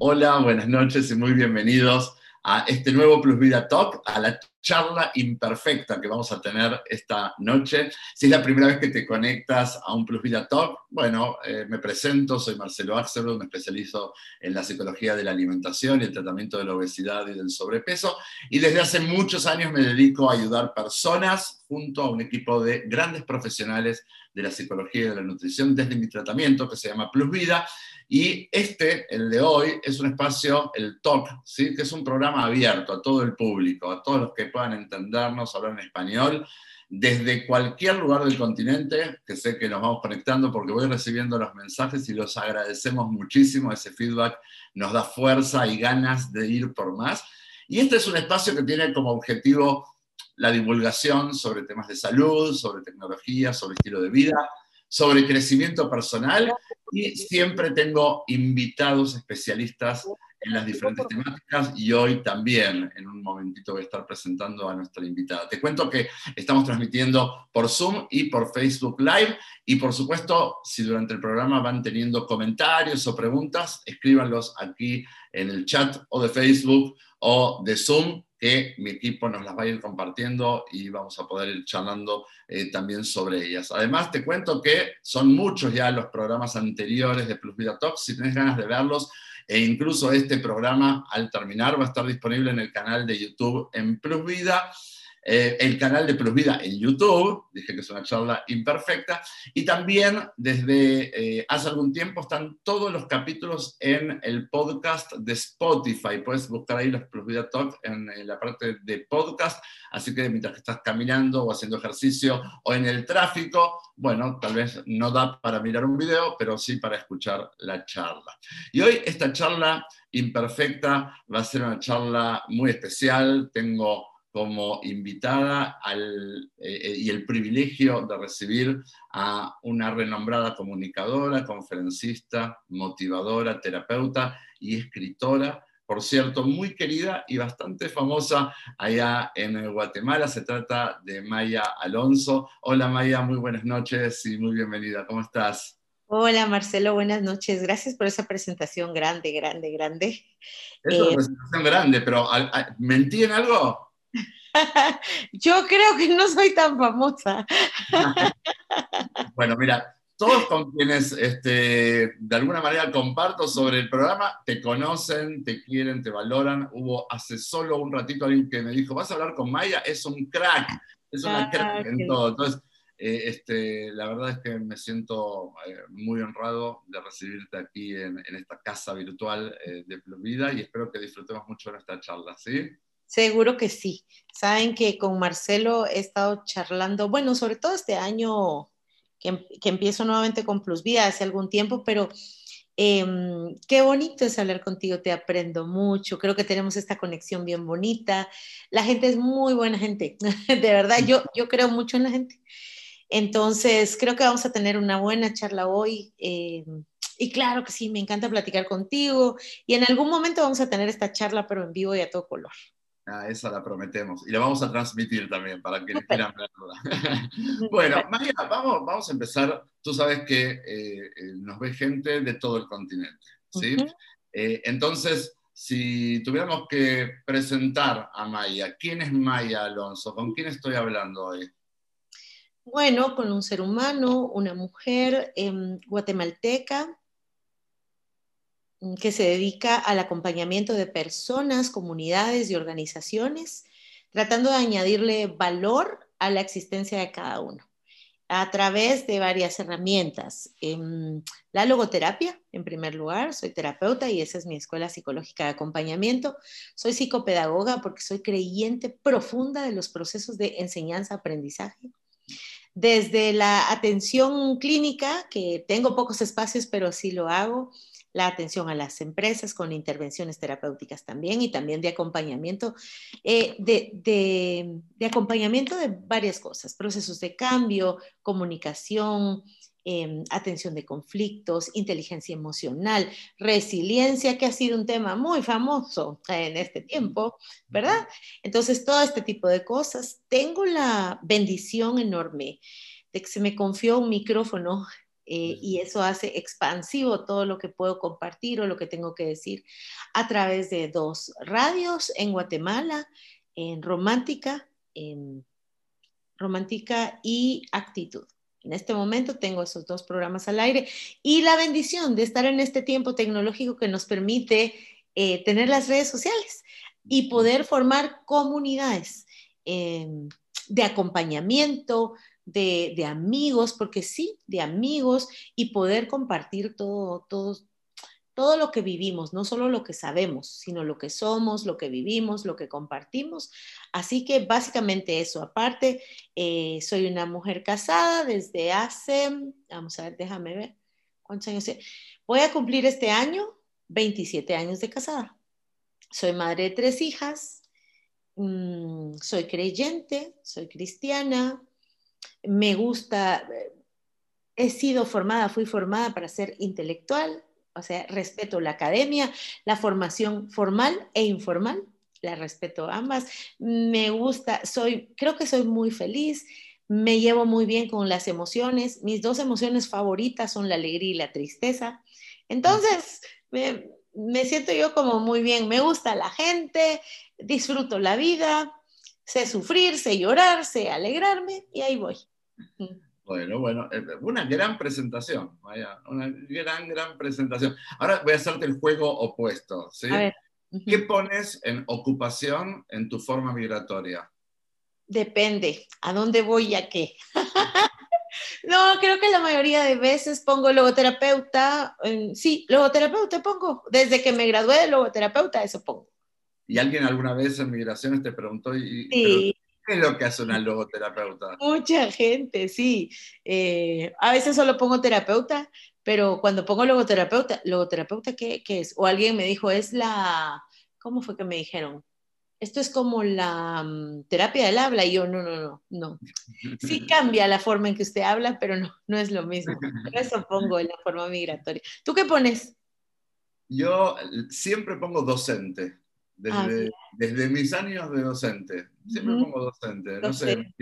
Hola, buenas noches y muy bienvenidos a este nuevo Plus Vida Talk, a la charla imperfecta que vamos a tener esta noche. Si es la primera vez que te conectas a un Plus Vida Talk, bueno, eh, me presento, soy Marcelo Axelrod, me especializo en la psicología de la alimentación y el tratamiento de la obesidad y del sobrepeso, y desde hace muchos años me dedico a ayudar personas junto a un equipo de grandes profesionales de la psicología y de la nutrición desde mi tratamiento que se llama Plus Vida, y este, el de hoy, es un espacio, el Talk, ¿sí? que es un programa abierto a todo el público, a todos los que puedan entendernos, hablar en español, desde cualquier lugar del continente, que sé que nos vamos conectando porque voy recibiendo los mensajes y los agradecemos muchísimo, ese feedback nos da fuerza y ganas de ir por más. Y este es un espacio que tiene como objetivo la divulgación sobre temas de salud, sobre tecnología, sobre estilo de vida, sobre crecimiento personal y siempre tengo invitados especialistas en las diferentes temáticas y hoy también en un momentito voy a estar presentando a nuestra invitada. Te cuento que estamos transmitiendo por Zoom y por Facebook Live y por supuesto si durante el programa van teniendo comentarios o preguntas, escríbanlos aquí en el chat o de Facebook o de Zoom que mi equipo nos las va a ir compartiendo y vamos a poder ir charlando eh, también sobre ellas. Además, te cuento que son muchos ya los programas anteriores de Plus Vida Talks. Si tienes ganas de verlos, e incluso este programa al terminar va a estar disponible en el canal de YouTube en Plus Vida. Eh, el canal de Plus Vida en YouTube, dije que es una charla imperfecta, y también desde eh, hace algún tiempo están todos los capítulos en el podcast de Spotify. Puedes buscar ahí los Plus Vida Talk en, en, la parte de podcast, así que mientras que estás caminando o haciendo ejercicio o en el tráfico, bueno, tal vez no da para mirar un video, pero sí para escuchar la charla. Y hoy esta charla imperfecta va a ser una charla muy especial. Tengo como invitada al, eh, y el privilegio de recibir a una renombrada comunicadora, conferencista, motivadora, terapeuta y escritora, por cierto, muy querida y bastante famosa allá en Guatemala. Se trata de Maya Alonso. Hola Maya, muy buenas noches y muy bienvenida. ¿Cómo estás? Hola Marcelo, buenas noches. Gracias por esa presentación grande, grande, grande. Es una eh, presentación grande, pero ¿mentí en algo? Yo creo que no soy tan famosa. bueno, mira, todos con quienes este, de alguna manera comparto sobre el programa te conocen, te quieren, te valoran. Hubo hace solo un ratito alguien que me dijo, vas a hablar con Maya, es un crack, es una ah, crack en todo. Entonces, eh, este, la verdad es que me siento eh, muy honrado de recibirte aquí en, esta casa virtual eh, de Pluvida y espero que disfrutemos mucho de nuestra charla, ¿sí? Seguro que sí. Saben que con Marcelo he estado charlando, bueno, sobre todo este año que, empiezo nuevamente con Plus Vida hace algún tiempo, pero em, qué bonito es hablar contigo, te aprendo mucho, creo que tenemos esta conexión bien bonita. La gente es muy buena gente, de verdad, yo, yo creo mucho en la gente. Entonces, creo que vamos a tener una buena charla hoy. Em, y claro que sí, me encanta platicar contigo y en algún momento vamos a tener esta charla, pero en vivo y a todo color. Ah, esa la prometemos. Y la vamos a transmitir también para quienes quieran verla. bueno, María, vamos, vamos a empezar. Tú sabes que eh, eh, nos ve gente de todo el continente. ¿sí? Eh, entonces, si tuviéramos que presentar a Maya, ¿quién es Maya Alonso? ¿Con quién estoy hablando hoy? Bueno, con un ser humano, una mujer em, guatemalteca, que se dedica al acompañamiento de personas, comunidades y organizaciones, tratando de añadirle valor a la existencia de cada uno a través de varias herramientas. Em, la logoterapia, en primer lugar, soy terapeuta y esa es mi escuela psicológica de acompañamiento. Soy psicopedagoga porque soy creyente profunda de los procesos de enseñanza-aprendizaje. Desde la atención clínica, que tengo pocos espacios, pero sí lo hago, la atención a las empresas con intervenciones terapéuticas también y también de acompañamiento, eh, de, acompañamiento de varias cosas, procesos de cambio, comunicación, em, atención de conflictos, inteligencia emocional, resiliencia, que ha sido un tema muy famoso en este tiempo, ¿verdad? Entonces, todo este tipo de cosas. Tengo la bendición enorme de que se me confió un micrófono eh, y eso hace expansivo todo lo que puedo compartir o lo que tengo que decir a través de dos radios en Guatemala, en Romántica, en Romántica y Actitud. En este momento tengo esos dos programas al aire y la bendición de estar en este tiempo tecnológico que nos permite eh, tener las redes sociales y poder formar comunidades eh, de acompañamiento, de, amigos, porque sí, de amigos y poder compartir todo, todo, todo lo que vivimos, no solo lo que sabemos, sino lo que somos, lo que vivimos, lo que compartimos. Así que básicamente eso. Aparte, eh, soy una mujer casada desde hace, vamos a ver, déjame ver, ¿cuántos años? Voy a cumplir este año 27 años de casada. Soy madre de tres hijas, mm, soy creyente, soy cristiana, me gusta, he sido formada, fui formada para ser intelectual, o sea, respeto la academia, la formación formal e informal, la respeto ambas. Me gusta, soy, creo que soy muy feliz, me llevo muy bien con las emociones. Mis dos emociones favoritas son la alegría y la tristeza. Entonces, me, me siento yo como muy bien, me gusta la gente, disfruto la vida, sé sufrir, sé llorar, sé alegrarme y ahí voy. Bueno, bueno, eh, una gran presentación, vaya, una gran, gran presentación. Ahora voy a hacerte el juego opuesto, ¿sí? ¿Qué pones en ocupación en tu forma migratoria? Depende, ¿a dónde voy y a qué? no, creo que la mayoría de veces pongo logoterapeuta. sí, logoterapeuta pongo. Desde que me gradué de logoterapeuta, eso pongo. ¿Y alguien alguna vez en migraciones te preguntó, y, ¿qué es lo que hace una logoterapeuta? Mucha gente, sí. Eh, a veces solo pongo terapeuta, pero cuando pongo logoterapeuta, ¿logoterapeuta qué, qué es? O alguien me dijo, es la, ¿cómo fue que me dijeron? Esto es como la mm, terapia del habla. Y yo, no, no, no, no. Sí cambia la forma en que usted habla, pero no, no es lo mismo. eso pongo en la forma migratoria. ¿Tú qué pones? Yo siempre pongo docente. Ah, desde, mis años de docente, siempre pongo docente, no sé,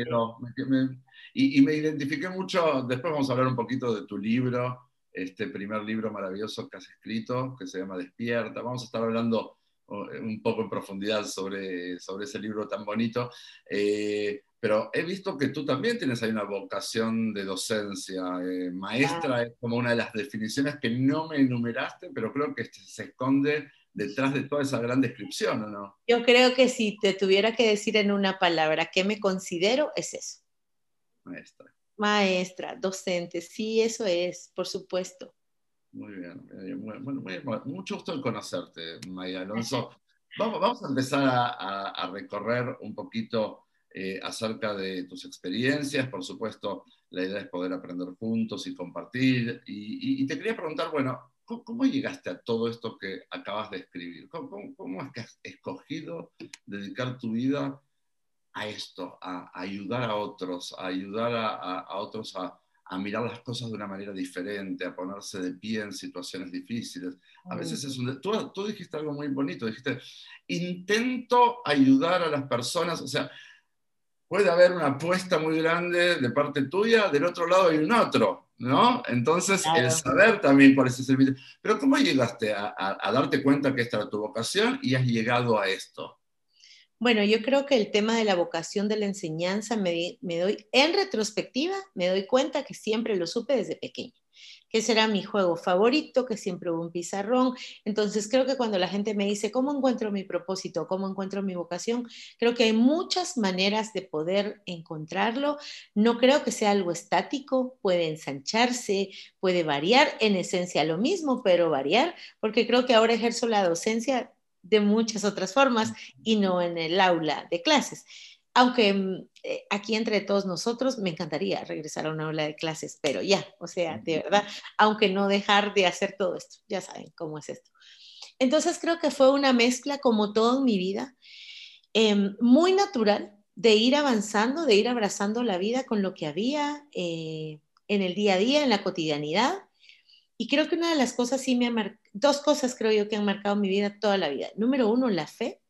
y, me identifiqué mucho, después vamos a hablar un poquito de tu libro, este primer libro maravilloso que has escrito, que se llama Despierta, vamos a estar hablando un poco en profundidad sobre, sobre ese libro tan bonito, eh, pero he visto que tú también tienes ahí una vocación de docencia, eh, maestra es como una de las definiciones que no me enumeraste, pero creo que se esconde detrás de toda esa gran descripción, ¿o no? Yo creo que si te tuviera que decir en una palabra qué me considero, es eso. Maestra. Maestra, docente, sí, eso es, por supuesto. Muy bien, bueno, mucho gusto en conocerte, Maya Alonso. Vamos, vamos a empezar a, recorrer un poquito eh, acerca de tus experiencias. Por supuesto, la idea es poder aprender juntos y compartir. y te quería preguntar, bueno, ¿Cómo, llegaste a todo esto que acabas de escribir? ¿Cómo, es que has escogido dedicar tu vida a esto, a, ayudar a otros, a ayudar a, otros a, mirar las cosas de una manera diferente, a ponerse de pie en situaciones difíciles? A veces es un... Tú, tú dijiste algo muy bonito, dijiste, intento ayudar a las personas, o sea, puede haber una apuesta muy grande de parte tuya, del otro lado hay un otro. ¿No? Entonces, el saber también por ese servicio. Pero ¿cómo llegaste a, darte cuenta que esta era tu vocación y has llegado a esto? Bueno, yo creo que el tema de la vocación de la enseñanza me, me doy, en retrospectiva, me doy cuenta que siempre lo supe desde pequeño que será mi juego favorito, que siempre hubo un pizarrón. Entonces creo que cuando la gente me dice, ¿cómo encuentro mi propósito? ¿Cómo encuentro mi vocación? Creo que hay muchas maneras de poder encontrarlo. No creo que sea algo estático, puede ensancharse, puede variar, en esencia lo mismo, pero variar, porque creo que ahora ejerzo la docencia de muchas otras formas y no en el aula de clases aunque mm, eh, aquí entre todos nosotros me encantaría regresar a una aula de clases, pero ya, o sea, de verdad, aunque no dejar de hacer todo esto, ya saben cómo es esto. Entonces creo que fue una mezcla, como todo en mi vida, em, muy natural de ir avanzando, de ir abrazando la vida con lo que había eh, en el día a día, en la cotidianidad. Y creo que una de las cosas sí me ha marcado, dos cosas creo yo que han marcado mi vida toda la vida. Número uno, la fe,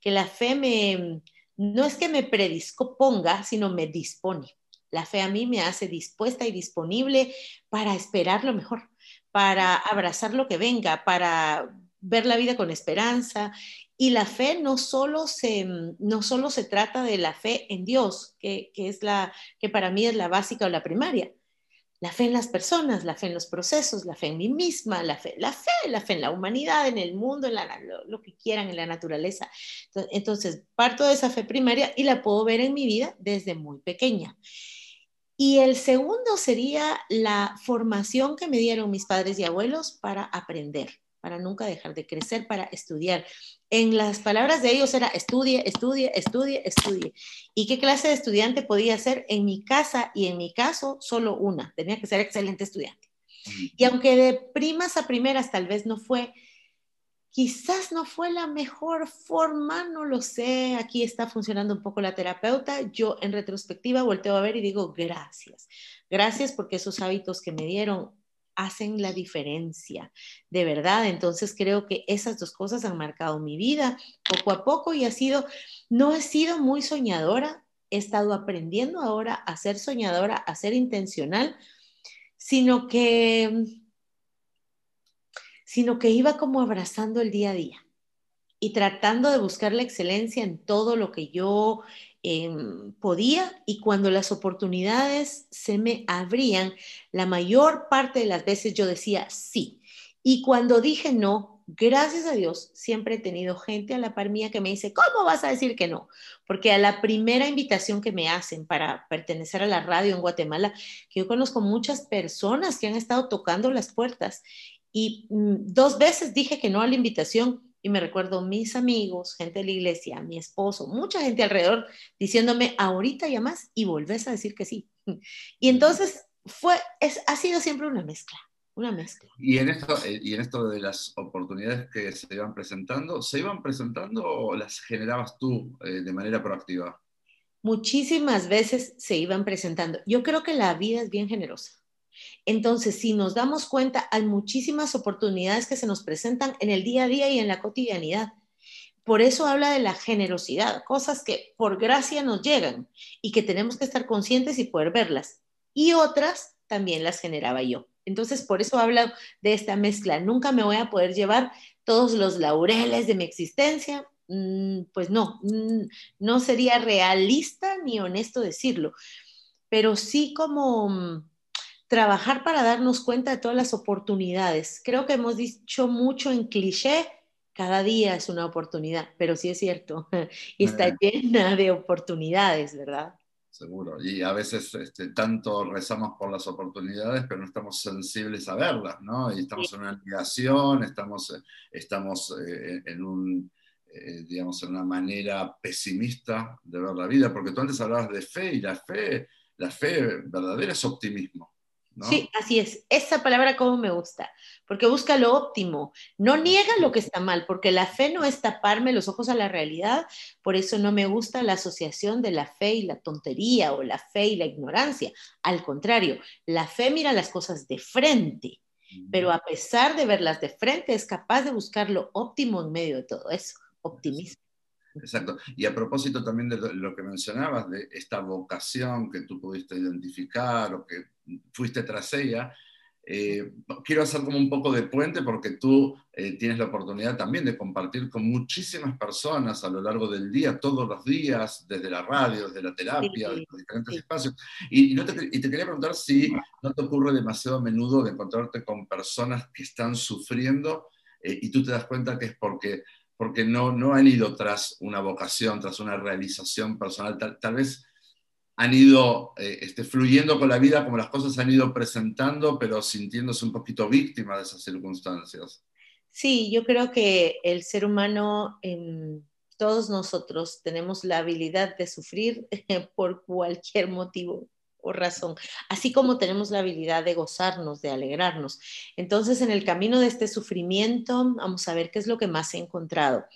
que la fe me no es que me predisponga, sino me dispone. La fe a mí me hace dispuesta y disponible para esperar lo mejor, para abrazar lo que venga, para ver la vida con esperanza. Y la fe no solo se, no solo se trata de la fe en Dios, que, que es la, que para mí es la básica o la primaria, la fe en las personas, la fe en los procesos, la fe en mí misma, la fe, la fe, la fe en la humanidad, en el mundo, en lo, que quieran, en la naturaleza. Entonces, parto de esa fe primaria y la puedo ver en mi vida desde muy pequeña. Y el segundo sería la formación que me dieron mis padres y abuelos para aprender para nunca dejar de crecer, para estudiar. En las palabras de ellos era estudie, estudie, estudie, estudie. ¿Y qué clase de estudiante podía ser? En mi casa y en mi caso, solo una. Tenía que ser excelente estudiante. Y aunque de primas a primeras tal vez no fue, quizás no fue la mejor forma, no lo sé. Aquí está funcionando un poco la terapeuta. Yo en retrospectiva volteo a ver y digo, gracias. Gracias porque esos hábitos que me dieron hacen la diferencia, de verdad. Entonces creo que esas dos cosas han marcado mi vida poco a poco y ha sido, no he sido muy soñadora, he estado aprendiendo ahora a ser soñadora, a ser intencional, sino que, sino que iba como abrazando el día a día y tratando de buscar la excelencia en todo lo que yo Em, podía y cuando las oportunidades se me abrían, la mayor parte de las veces yo decía sí. Y cuando dije no, gracias a Dios, siempre he tenido gente a la par mía que me dice, ¿cómo vas a decir que no? Porque a la primera invitación que me hacen para pertenecer a la radio en Guatemala, que yo conozco muchas personas que han estado tocando las puertas y mm, dos veces dije que no a la invitación y me recuerdo mis amigos, gente de la iglesia, mi esposo, mucha gente alrededor diciéndome, ahorita llamas y volvés a decir que sí. Y entonces fue, es, ha sido siempre una mezcla, una mezcla. Y en, esto, eh, y en esto de las oportunidades que se iban presentando, ¿se iban presentando o las generabas tú eh, de manera proactiva? Muchísimas veces se iban presentando. Yo creo que la vida es bien generosa. Entonces, si nos damos cuenta, hay muchísimas oportunidades que se nos presentan en el día a día y en la cotidianidad. Por eso habla de la generosidad, cosas que por gracia nos llegan y que tenemos que estar conscientes y poder verlas. Y otras también las generaba yo. Entonces, por eso habla de esta mezcla. Nunca me voy a poder llevar todos los laureles de mi existencia. Mm, pues no, mm, no sería realista ni honesto decirlo, pero sí como mm, trabajar para darnos cuenta de todas las oportunidades. Creo que hemos dicho mucho en cliché, cada día es una oportunidad, pero sí es cierto, y está llena de oportunidades, ¿verdad? Seguro, y a veces este, tanto rezamos por las oportunidades, pero no estamos sensibles a verlas, ¿no? Y estamos en una negación, estamos, estamos eh, en un, eh, digamos, en una manera pesimista de ver la vida, porque tú antes hablabas de fe y la fe, la fe verdadera es optimismo. Sí, así es. Esa palabra como me gusta, porque busca lo óptimo. No niega lo que está mal, porque la fe no es taparme los ojos a la realidad. Por eso no me gusta la asociación de la fe y la tontería o la fe y la ignorancia. Al contrario, la fe mira las cosas de frente, pero a pesar de verlas de frente es capaz de buscar lo óptimo en medio de todo eso. Optimismo. Exacto. Y a propósito también de lo que mencionabas, de esta vocación que tú pudiste identificar o que fuiste tras ella, eh, quiero hacer como un poco de puente porque tú eh, tienes la oportunidad también de compartir con muchísimas personas a lo largo del día, todos los días, desde la radio, desde la terapia, desde los diferentes espacios. Y, te, y, te, quería preguntar si no te ocurre demasiado a menudo de encontrarte con personas que están sufriendo eh, y tú te das cuenta que es porque porque no, no han ido tras una vocación, tras una realización personal, tal, vez han ido eh, este, fluyendo con la vida como las cosas han ido presentando, pero sintiéndose un poquito víctima de esas circunstancias. Sí, yo creo que el ser humano, todos nosotros tenemos la habilidad de sufrir por cualquier motivo o razón, así como tenemos la habilidad de gozarnos, de alegrarnos. Entonces, en el camino de este sufrimiento, vamos a ver qué es lo que más he encontrado.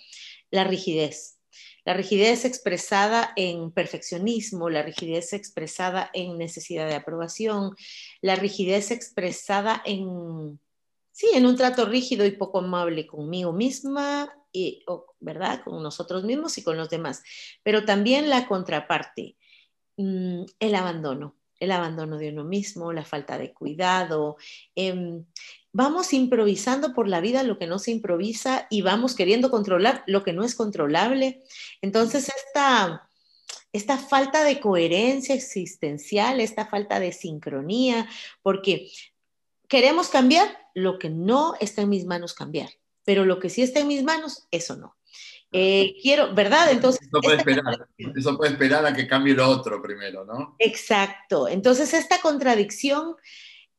La rigidez. La rigidez expresada en perfeccionismo, la rigidez expresada en necesidad de aprobación, la rigidez expresada en, sí, en un trato rígido y poco amable conmigo misma, y, ¿verdad? Con nosotros mismos y con los demás. Pero también la contraparte, Mm, el abandono. el abandono de uno mismo, la falta de cuidado. Em, vamos improvisando por la vida lo que no se improvisa y vamos queriendo controlar lo que no es controlable. Entonces, esta, esta falta de coherencia existencial, esta falta de sincronía, porque queremos cambiar lo que no está en mis manos cambiar, pero lo que sí está en mis manos, eso no. Eh, quiero, ¿verdad? Entonces. Eso puede, esperar, eso puede esperar a que cambie lo otro primero, ¿no? Exacto. Entonces, esta contradicción,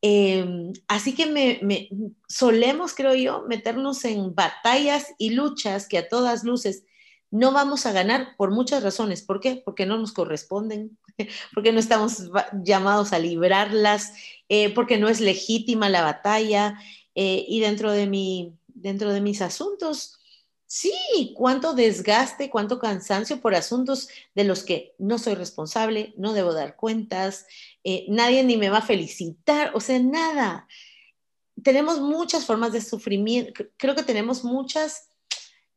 em, así que me, solemos, creo yo, meternos en batallas y luchas que a todas luces no vamos a ganar por muchas razones. ¿Por qué? Porque no nos corresponden, porque no estamos llamados a librarlas, eh, porque no es legítima la batalla. Eh, y dentro de, mi, dentro de mis asuntos, Sí, cuánto desgaste, cuánto cansancio por asuntos de los que no soy responsable, no debo dar cuentas, eh, nadie ni me va a felicitar, o sea, nada. Tenemos muchas formas de sufrimiento, creo que tenemos muchas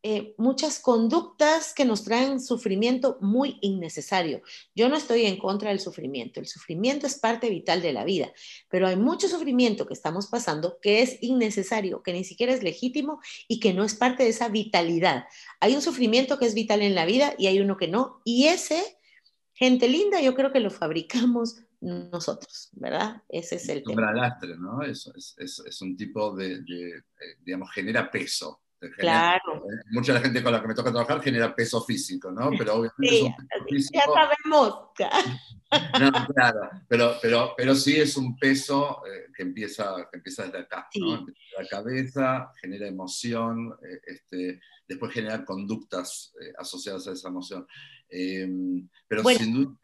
eh, muchas conductas que nos traen sufrimiento muy innecesario. Yo no estoy en contra del sufrimiento, el sufrimiento es parte vital de la vida, pero hay mucho sufrimiento que estamos pasando que es innecesario, que ni siquiera es legítimo y que no es parte de esa vitalidad. Hay un sufrimiento que es vital en la vida y hay uno que no, y ese, gente linda, yo creo que lo fabricamos nosotros, ¿verdad? Ese es el tema. ¿no? Es, es, un tipo de, de, eh, digamos, genera peso claro. Eh, mucha la gente con la que me toca trabajar genera peso físico, ¿no? Pero obviamente sí, Ya sabemos. No, claro, pero, pero, pero sí es un peso eh, que, empieza, que empieza desde acá, ¿no? la cabeza, genera emoción, eh, este, después genera conductas asociadas a esa emoción. Em, pero sin duda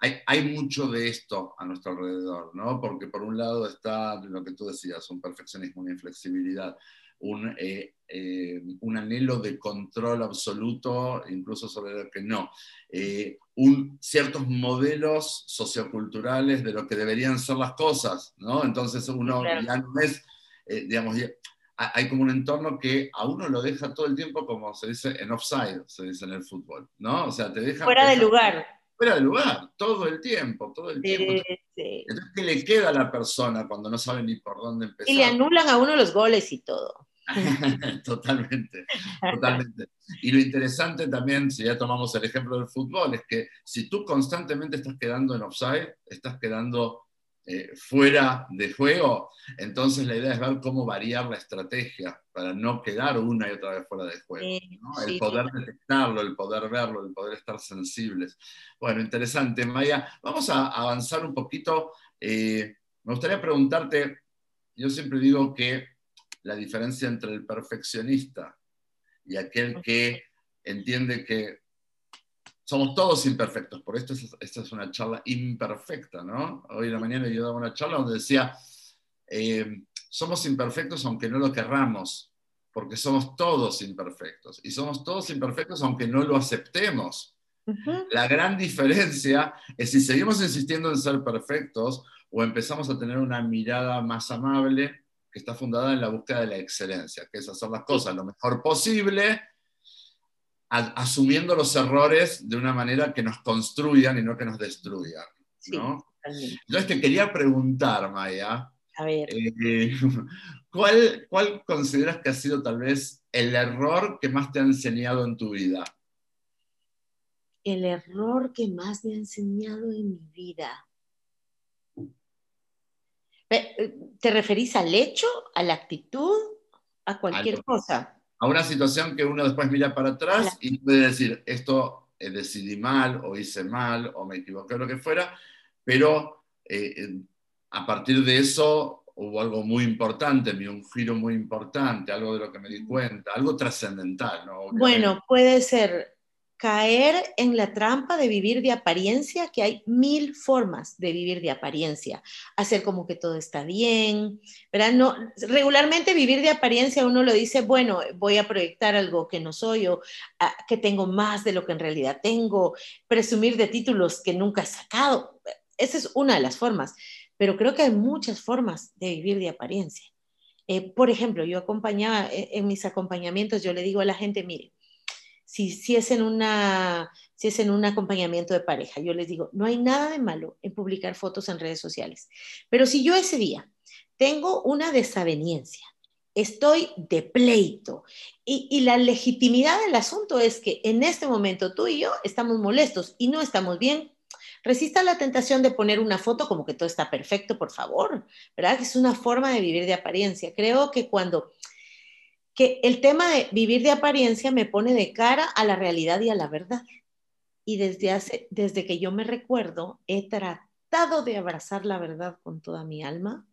hay, hay, mucho de esto a nuestro alrededor, ¿no? Porque por un lado está lo que tú decías, un perfeccionismo, una inflexibilidad un, eh, eh, un, anhelo de control absoluto, incluso sobre lo que no, eh, un, ciertos modelos socioculturales de lo que deberían ser las cosas, ¿no? Entonces uno ya no es, digamos, hay como un entorno que a uno lo deja todo el tiempo, como se dice en offside, se dice en el fútbol, ¿no? O sea, te deja... Fuera de lugar. Fuera de lugar, todo el tiempo, todo el tiempo. Entonces, ¿qué le queda a la persona cuando no sabe ni por dónde empezar? Y le anulan a uno los goles y todo. totalmente, totalmente. Y lo interesante también, si ya tomamos el ejemplo del fútbol, es que si tú constantemente estás quedando en offside, estás quedando eh, fuera de juego, entonces la idea es ver cómo variar la estrategia para no quedar una y otra vez fuera de juego. El poder detectarlo, el poder verlo, el poder estar sensibles. Bueno, interesante, Maya. Vamos a avanzar un poquito. Eh, me gustaría preguntarte, yo siempre digo que la diferencia entre el perfeccionista y aquel que entiende que somos todos imperfectos. Por esto esta es una charla imperfecta, ¿no? Hoy en la mañana yo daba una charla donde decía, eh, somos imperfectos aunque no lo querramos, porque somos todos imperfectos. Y somos todos imperfectos aunque no lo aceptemos. La gran diferencia es si seguimos insistiendo en ser perfectos o empezamos a tener una mirada más amable que está fundada en la búsqueda de la excelencia, que es hacer las cosas lo mejor posible, asumiendo los errores de una manera que nos construyan y no que nos destruyan. Entonces te quería preguntar, Maya, eh, ¿cuál, ¿cuál consideras que ha sido tal vez el error que más te ha enseñado en tu vida? El error que más me ha enseñado en mi vida. ¿Te referís al hecho, a la actitud, a cualquier cosa? A una situación que uno después mira para atrás y puede decir, esto eh, decidí mal o hice mal o me equivoqué o lo que fuera, pero eh, a partir de eso hubo algo muy importante, un giro muy importante, algo de lo que me di cuenta, algo trascendental. ¿no? Bueno, puede ser caer en la trampa de vivir de apariencia, que hay mil formas de vivir de apariencia. Hacer como que todo está bien, ¿verdad? No, regularmente vivir de apariencia uno lo dice, bueno, voy a proyectar algo que no soy o ah, que tengo más de lo que en realidad tengo, presumir de títulos que nunca he sacado. Esa es una de las formas, pero creo que hay muchas formas de vivir de apariencia. Eh, por ejemplo, yo acompañaba, eh, en mis acompañamientos, yo le digo a la gente, mire, si, es en una, si es en un acompañamiento de pareja, yo les digo, no hay nada de malo en publicar fotos en redes sociales. Pero si yo ese día tengo una desaveniencia, estoy de pleito y, la legitimidad del asunto es que en este momento tú y yo estamos molestos y no estamos bien, resista la tentación de poner una foto como que todo está perfecto, por favor, ¿verdad? Es una forma de vivir de apariencia. Creo que cuando que el tema de vivir de apariencia me pone de cara a la realidad y a la verdad. Y desde, hace, desde que yo me recuerdo, he tratado de abrazar la verdad con toda mi alma,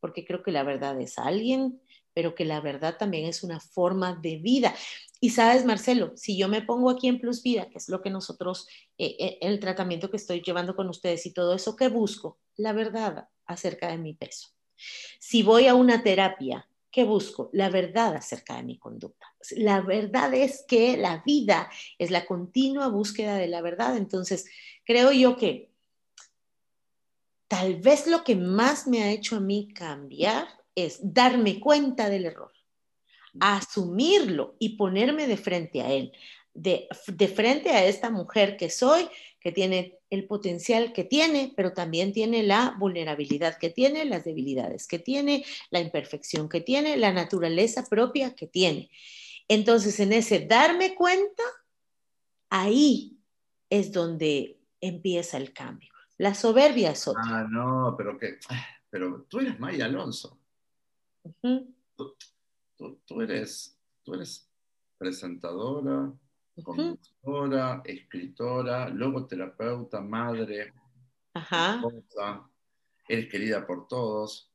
porque creo que la verdad es alguien, pero que la verdad también es una forma de vida. Y sabes, Marcelo, si yo me pongo aquí en Plus Vida, que es lo que nosotros, eh, eh, el tratamiento que estoy llevando con ustedes y todo eso, ¿qué busco? La verdad acerca de mi peso. Si voy a una terapia ¿Qué busco? La verdad acerca de mi conducta. La verdad es que la vida es la continua búsqueda de la verdad. Entonces, creo yo que tal vez lo que más me ha hecho a mí cambiar es darme cuenta del error, asumirlo y ponerme de frente a él, de, de frente a esta mujer que soy, que tiene el potencial que tiene, pero también tiene la vulnerabilidad que tiene, las debilidades que tiene, la imperfección que tiene, la naturaleza propia que tiene. Entonces, en ese darme cuenta, ahí es donde empieza el cambio. La soberbia es otra. Ah, no, pero que, pero tú eres Maya Alonso. tú, eres, tú eres presentadora, conductora, escritora, logoterapeuta, madre, esposa, eres querida por todos.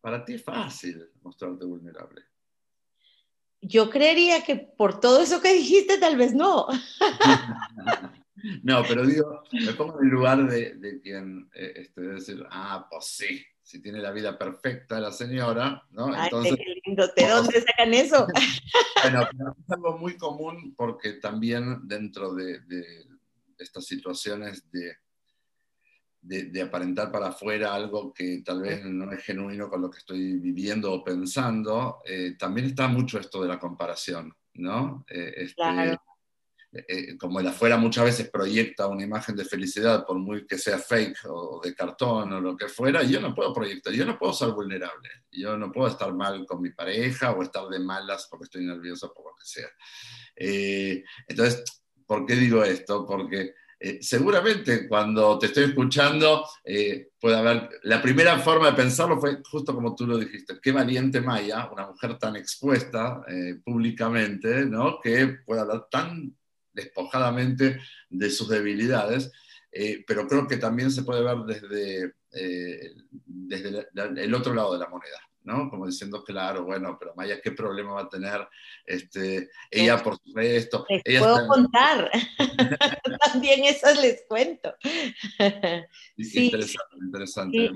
Para ti es fácil mostrarte vulnerable. Yo creería que por todo eso que dijiste, tal vez no. no, pero digo, me pongo en el lugar de, quien eh, este, debe decir, ah, pues sí, si tiene la vida perfecta la señora, ¿no? Ay, lindo, ¿de dónde sacan eso? bueno, es algo muy común porque también dentro de, estas situaciones de, de, aparentar para afuera algo que tal vez no es genuino con lo que estoy viviendo o pensando, eh, también está mucho esto de la comparación, ¿no? Eh, este, claro eh, como el afuera muchas veces proyecta una imagen de felicidad, por muy que sea fake o de cartón o lo que fuera, yo no puedo proyectar, yo no puedo ser vulnerable, yo no puedo estar mal con mi pareja o estar de malas porque estoy nervioso por lo que sea. Eh, entonces, ¿por qué digo esto? Porque eh, seguramente cuando te estoy escuchando puede haber, la primera forma de pensarlo fue justo como tú lo dijiste, qué valiente Maya, una mujer tan expuesta públicamente, ¿no? que puede hablar tan despojadamente de sus debilidades, eh, pero creo que también se puede ver desde, eh, desde el otro lado de la moneda. ¿no? Como diciendo, claro, bueno, pero Maya, ¿qué problema va a tener este, ella por supuesto? Les puedo contar. También eso les cuento. sí. Interesante, interesante.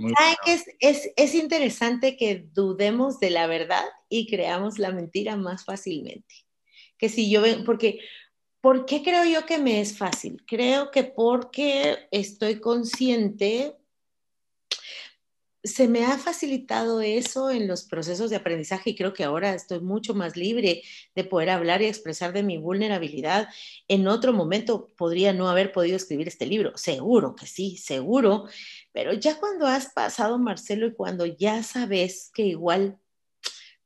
que es, es, es, interesante que dudemos de la verdad y creamos la mentira más fácilmente. Que si yo ven, porque ¿Por qué creo yo que me es fácil? Creo que porque estoy consciente, se me ha facilitado eso en los procesos de aprendizaje y creo que ahora estoy mucho más libre de poder hablar y expresar de mi vulnerabilidad. En otro momento podría no haber podido escribir este libro, seguro que sí, seguro, pero ya cuando has pasado, Marcelo, y cuando ya sabes que igual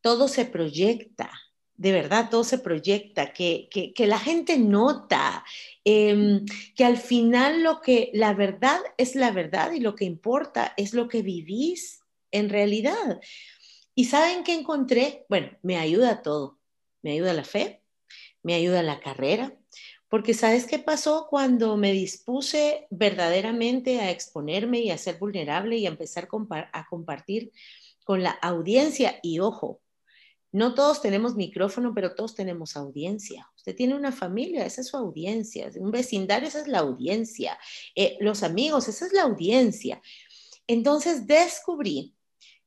todo se proyecta, de verdad todo se proyecta, que, la gente nota, em, que al final lo que la verdad es la verdad y lo que importa es lo que vivís en realidad. ¿Y saben qué encontré? Bueno, me ayuda todo. Me ayuda la fe, me ayuda la carrera, porque ¿sabes qué pasó cuando me dispuse verdaderamente a exponerme y a ser vulnerable y a empezar a compartir con la audiencia? Y ojo, no todos tenemos micrófono, pero todos tenemos audiencia. Usted tiene una familia, esa es su audiencia. Un vecindario, esa es la audiencia. Eh, los amigos, esa es la audiencia. Entonces descubrí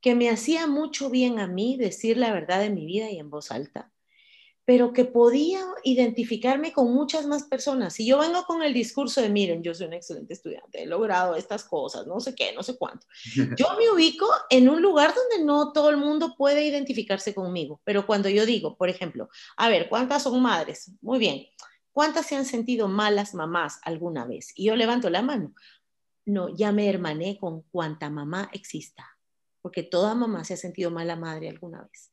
que me hacía mucho bien a mí decir la verdad de mi vida y en voz alta pero que podía identificarme con muchas más personas. Si yo vengo con el discurso de, miren, yo soy un excelente estudiante, he logrado estas cosas, no sé qué, no sé cuánto, yo me ubico en un lugar donde no todo el mundo puede identificarse conmigo, pero cuando yo digo, por ejemplo, a ver, ¿cuántas son madres? Muy bien. ¿cuántas se han sentido malas mamás alguna vez? Y yo levanto la mano. No, ya me hermané con cuanta mamá exista porque toda mamá se ha sentido mala madre alguna vez.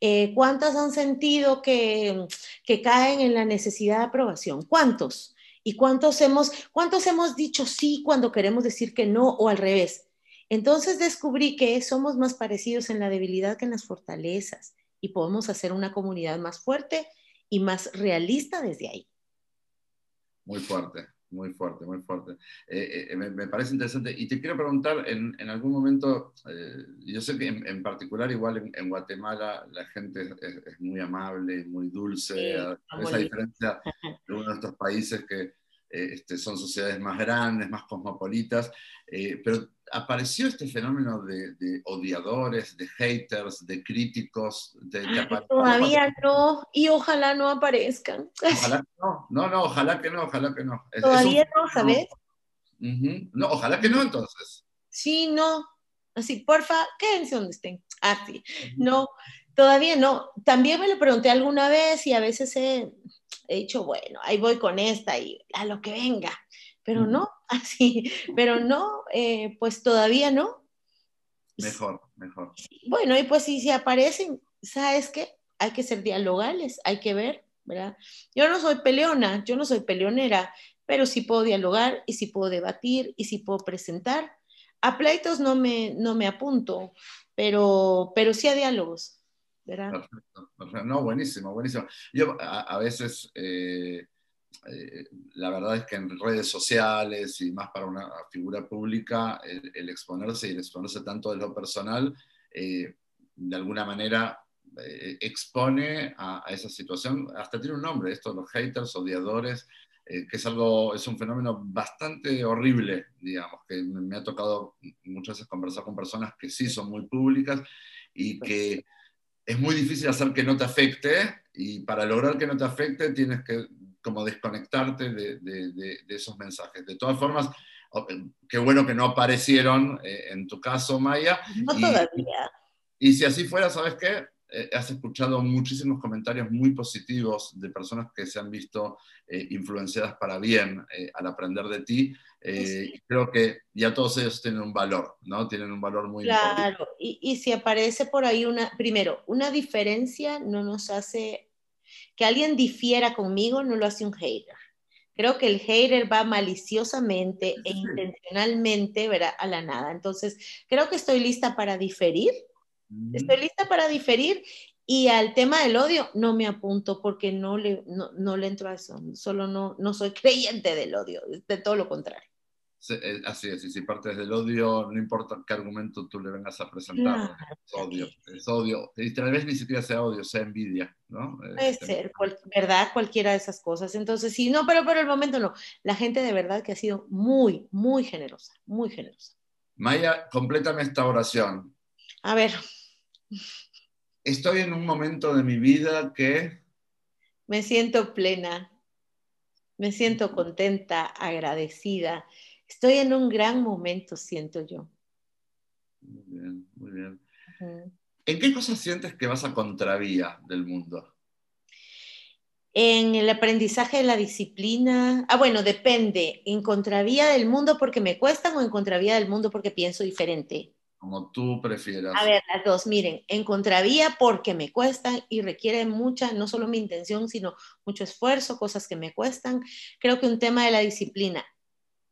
Eh, ¿Cuántas han sentido que, que caen en la necesidad de aprobación? ¿Cuántos? ¿Y cuántos hemos, cuántos hemos dicho sí cuando queremos decir que no o al revés? Entonces descubrí que somos más parecidos en la debilidad que en las fortalezas y podemos hacer una comunidad más fuerte y más realista desde ahí. Muy fuerte, muy fuerte, muy fuerte. Eh, eh, me, parece interesante. Y te quiero preguntar, en, en algún momento, eh, yo sé que en, particular igual en, Guatemala la gente es, muy amable, muy dulce, a, esa diferencia de uno de estos países que este, son sociedades más grandes, más cosmopolitas, pero apareció este fenómeno de, odiadores, de haters, de críticos. De, todavía no, y ojalá no aparezcan. Ojalá que no, no, no, ojalá que no, ojalá que no. Todavía no, ¿sabes? No, ojalá que no entonces. Sí, no. Así, porfa, quédense donde estén. Así. No, todavía no. También me lo pregunté alguna vez y a veces he, he dicho, bueno, ahí voy con esta y a lo que venga pero no, así, pero no, eh, pues todavía no. Mejor, mejor. Bueno, y pues si se aparecen, ¿sabes qué? Hay que ser dialogales, hay que ver, ¿verdad? Yo no soy peleona, yo no soy peleonera, pero sí puedo dialogar y sí puedo debatir y sí puedo presentar. A pleitos no me, no me apunto, pero, pero sí a diálogos, ¿verdad? Perfecto, No, buenísimo, buenísimo. Yo a, veces... Eh, eh, la verdad es que en redes sociales y más para una figura pública, el, exponerse y el exponerse tanto de lo personal, eh, de alguna manera expone a, esa situación, hasta tiene un nombre, esto, los haters, odiadores, que es algo, es un fenómeno bastante horrible, digamos, que me, ha tocado muchas veces conversar con personas que sí son muy públicas y pues que es muy difícil hacer que no te afecte y para lograr que no te afecte tienes que como desconectarte de, esos mensajes. De todas formas, eh, qué bueno que no aparecieron eh, en tu caso, Maya. No y, todavía. Y si así fuera, ¿sabes qué? Eh, has escuchado muchísimos comentarios muy positivos de personas que se han visto influenciadas para bien al aprender de ti. Creo que ya todos ellos tienen un valor, ¿no? Tienen un valor muy claro. Claro, y, y si aparece por ahí una, primero, una diferencia no nos hace que alguien difiera conmigo no lo hace un hater. Creo que el hater va maliciosamente e intencionalmente ¿verdad? a la nada. Entonces, creo que estoy lista para diferir. Estoy lista para diferir y al tema del odio no me apunto porque no le, no, le entro a eso. Solo no, no soy creyente del odio, de todo lo contrario. Eh, así es, y si partes del odio, no importa qué argumento tú le vengas a presentar, es odio, es odio. Y tal vez ni siquiera sea odio, sea envidia, ¿no? Puede este, ser, ¿verdad? Cualquiera de esas cosas. Entonces, sí, no, pero por el momento no. La gente de verdad que ha sido muy, muy generosa, muy generosa. Maya, complétame esta oración. A ver. Estoy en un momento de mi vida que... Me siento plena, me siento contenta, agradecida Estoy en un gran momento, siento yo. Muy bien, muy bien. ¿En qué cosas sientes que vas a contravía del mundo? En el aprendizaje de la disciplina. Ah, bueno, depende. ¿En contravía del mundo porque me cuestan o en contravía del mundo porque pienso diferente? Como tú prefieras. A ver, las dos. Miren, en contravía porque me cuestan y requiere mucha, no solo mi intención, sino mucho esfuerzo, cosas que me cuestan. Creo que un tema de la disciplina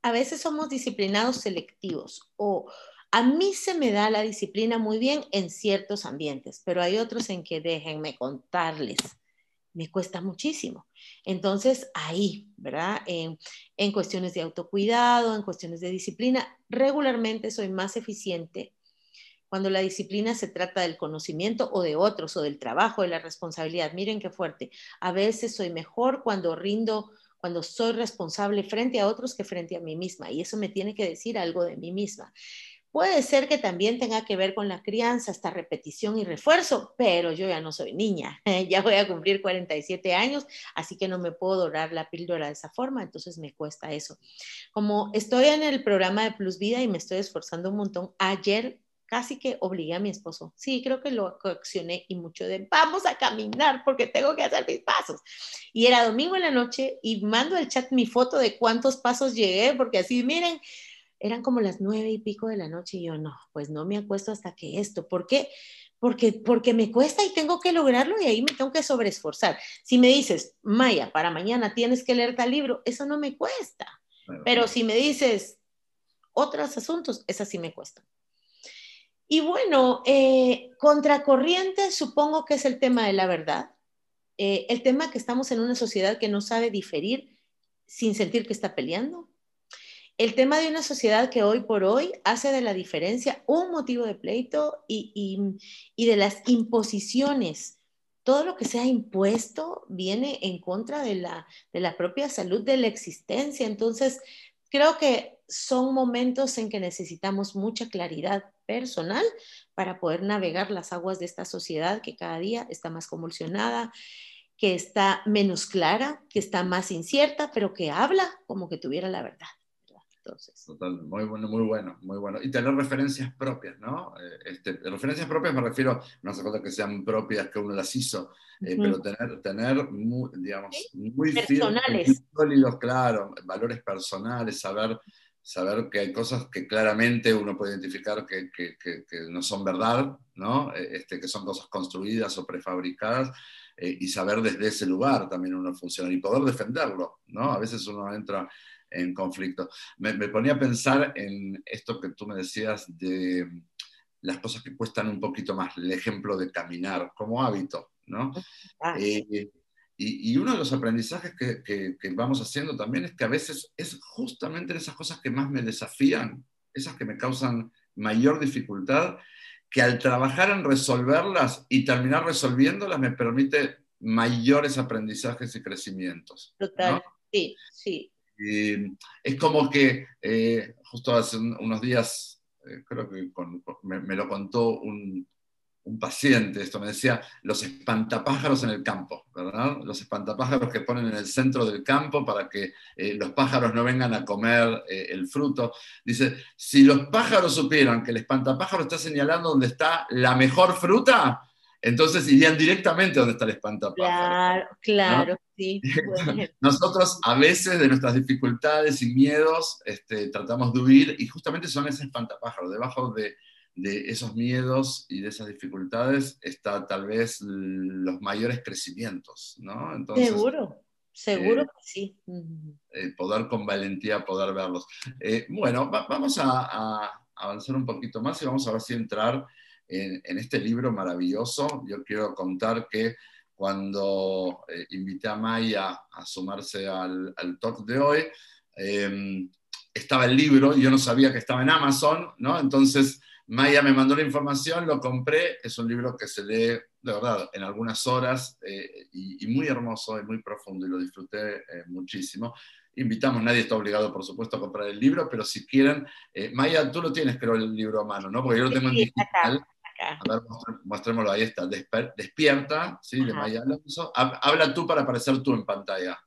a veces somos disciplinados selectivos o a mí se me da la disciplina muy bien en ciertos ambientes, pero hay otros en que déjenme contarles, me cuesta muchísimo. Entonces, ahí, ¿verdad? En, en, cuestiones de autocuidado, en cuestiones de disciplina, regularmente soy más eficiente cuando la disciplina se trata del conocimiento o de otros, o del trabajo, de la responsabilidad. Miren qué fuerte. A veces soy mejor cuando rindo cuando soy responsable frente a otros que frente a mí misma. Y eso me tiene que decir algo de mí misma. Puede ser que también tenga que ver con la crianza, esta repetición y refuerzo, pero yo ya no soy niña, ya voy a cumplir 47 años, así que no me puedo dorar la píldora de esa forma, entonces me cuesta eso. Como estoy en el programa de Plus Vida y me estoy esforzando un montón, ayer casi que obligué a mi esposo. Sí, creo que lo coaccioné y mucho de vamos a caminar porque tengo que hacer mis pasos. Y era domingo en la noche y mando al chat mi foto de cuántos pasos llegué, porque así, miren, eran como las nueve y pico de la noche y yo no, pues no me acuesto hasta que esto. ¿Por qué? Porque, porque me cuesta y tengo que lograrlo y ahí me tengo que sobreesforzar. Si me dices, Maya, para mañana tienes que leer tal libro, eso no me cuesta. Pero si me dices otros asuntos, esa sí me cuesta. Y bueno, eh, contracorriente supongo que es el tema de la verdad, eh, el tema que estamos en una sociedad que no sabe diferir sin sentir que está peleando, el tema de una sociedad que hoy por hoy hace de la diferencia un motivo de pleito y, de las imposiciones. Todo lo que se ha impuesto viene en contra de la, de la propia salud de la existencia. Entonces, creo que son momentos en que necesitamos mucha claridad personal para poder navegar las aguas de esta sociedad que cada día está más convulsionada, que está menos clara, que está más incierta, pero que habla como que tuviera la verdad. Entonces. Total, muy bueno, muy bueno, muy bueno. Y tener referencias propias, ¿no? Eh, este, referencias propias me refiero, no hace falta que sean propias, que uno las hizo, eh, pero tener, tener muy, digamos, muy personales. sólidos, claro, valores personales, saber, saber que hay cosas que claramente uno puede identificar que, que, que, no son verdad, ¿no? Eh, este, que son cosas construidas o prefabricadas. y saber desde ese lugar también uno funciona y poder defenderlo, ¿no? A veces uno entra en conflicto. Me, ponía a pensar en esto que tú me decías de las cosas que cuestan un poquito más, el ejemplo de caminar como hábito, ¿no? Ah, eh, y, uno de los aprendizajes que, vamos haciendo también es que a veces es justamente esas cosas que más me desafían, esas que me causan mayor dificultad, que al trabajar en resolverlas y terminar resolviéndolas me permite mayores aprendizajes y crecimientos. Total, sí, sí. Y es como que eh, justo hace unos días, eh, creo que me, lo contó un, paciente, esto me decía, los espantapájaros en el campo, ¿verdad? Los espantapájaros que ponen en el centro del campo para que eh, los pájaros no vengan a comer el fruto. Dice, si los pájaros supieran que el espantapájaro está señalando dónde está la mejor fruta, entonces irían directamente donde está el espantapájaro. Claro, claro, sí. Nosotros a veces de nuestras dificultades y miedos este, tratamos de huir y justamente son ese espantapájaro. Debajo de, esos miedos y de esas dificultades está tal vez los mayores crecimientos, ¿no? seguro, seguro eh, que sí. Eh, poder con valentía poder verlos. Eh, bueno, vamos a, a avanzar un poquito más y vamos a ver si entrar en, este libro maravilloso. Yo quiero contar que cuando eh, invité a Maya a sumarse al, talk de hoy, em, estaba el libro y yo no sabía que estaba en Amazon, ¿no? Entonces Maya me mandó la información, lo compré, es un libro que se lee, de verdad, en algunas horas eh, y, muy hermoso y muy profundo y lo disfruté eh, muchísimo. Invitamos, nadie está obligado, por supuesto, a comprar el libro, pero si quieren, Maya, tú lo tienes, creo, el libro a mano, ¿no? Porque yo lo tengo en digital. A ver, mostrémoslo, ahí está. Despierta, ¿sí? De Maya Alonso. Habla tú para aparecer tú en pantalla.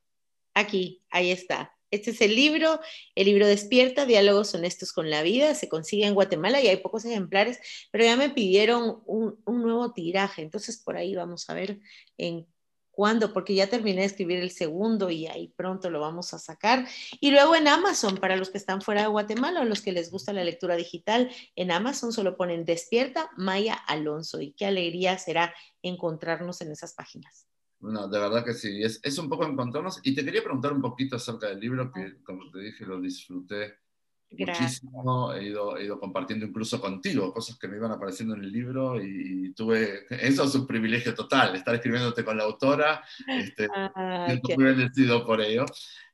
Aquí, ahí está. Este es el libro, el libro Despierta, Diálogos Honestos con la Vida, se consigue en Guatemala y hay pocos ejemplares, pero ya me pidieron un, nuevo tiraje, entonces por ahí vamos a ver en ¿Cuándo? Porque ya terminé de escribir el segundo y ahí pronto lo vamos a sacar. Y luego en Amazon, para los que están fuera de Guatemala o los que les gusta la lectura digital, en Amazon solo ponen Despierta Maya Alonso. Y qué alegría será encontrarnos en esas páginas. De verdad que sí, es, es un poco encontrarnos. Y te quería preguntar un poquito acerca del libro, que como te dije, lo disfruté muchísimo, he ido, he ido compartiendo incluso contigo cosas que me iban apareciendo en el libro y, tuve, eso es un privilegio total, estar escribiéndote con la autora, este, ah, muy bendecido por ello.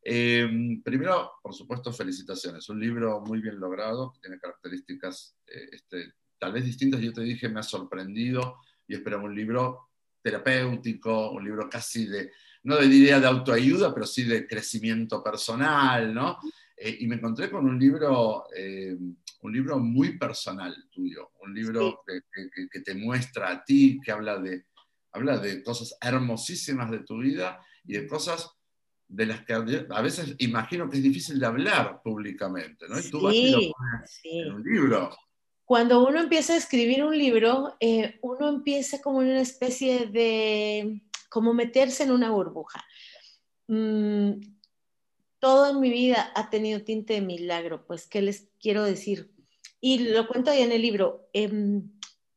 Em, primero, por supuesto, felicitaciones, un libro muy bien logrado, tiene características eh, este, tal vez distintas, yo te dije, me ha sorprendido, y esperaba un libro terapéutico, un libro casi de, no de idea de autoayuda, pero sí de crecimiento personal, ¿no? Eh, y me encontré con un libro, eh, un libro muy personal tuyo, un libro que, te muestra a ti, que habla de, habla de cosas hermosísimas de tu vida y de cosas de las que a veces imagino que es difícil de hablar públicamente, ¿no? Y tú vas y lo pones en un libro. Cuando uno empieza a escribir un libro, eh, uno empieza como en una especie de, como meterse en una burbuja. Mm, todo en mi vida ha tenido tinte de milagro, pues, ¿qué les quiero decir? Y lo cuento ahí en el libro. Em,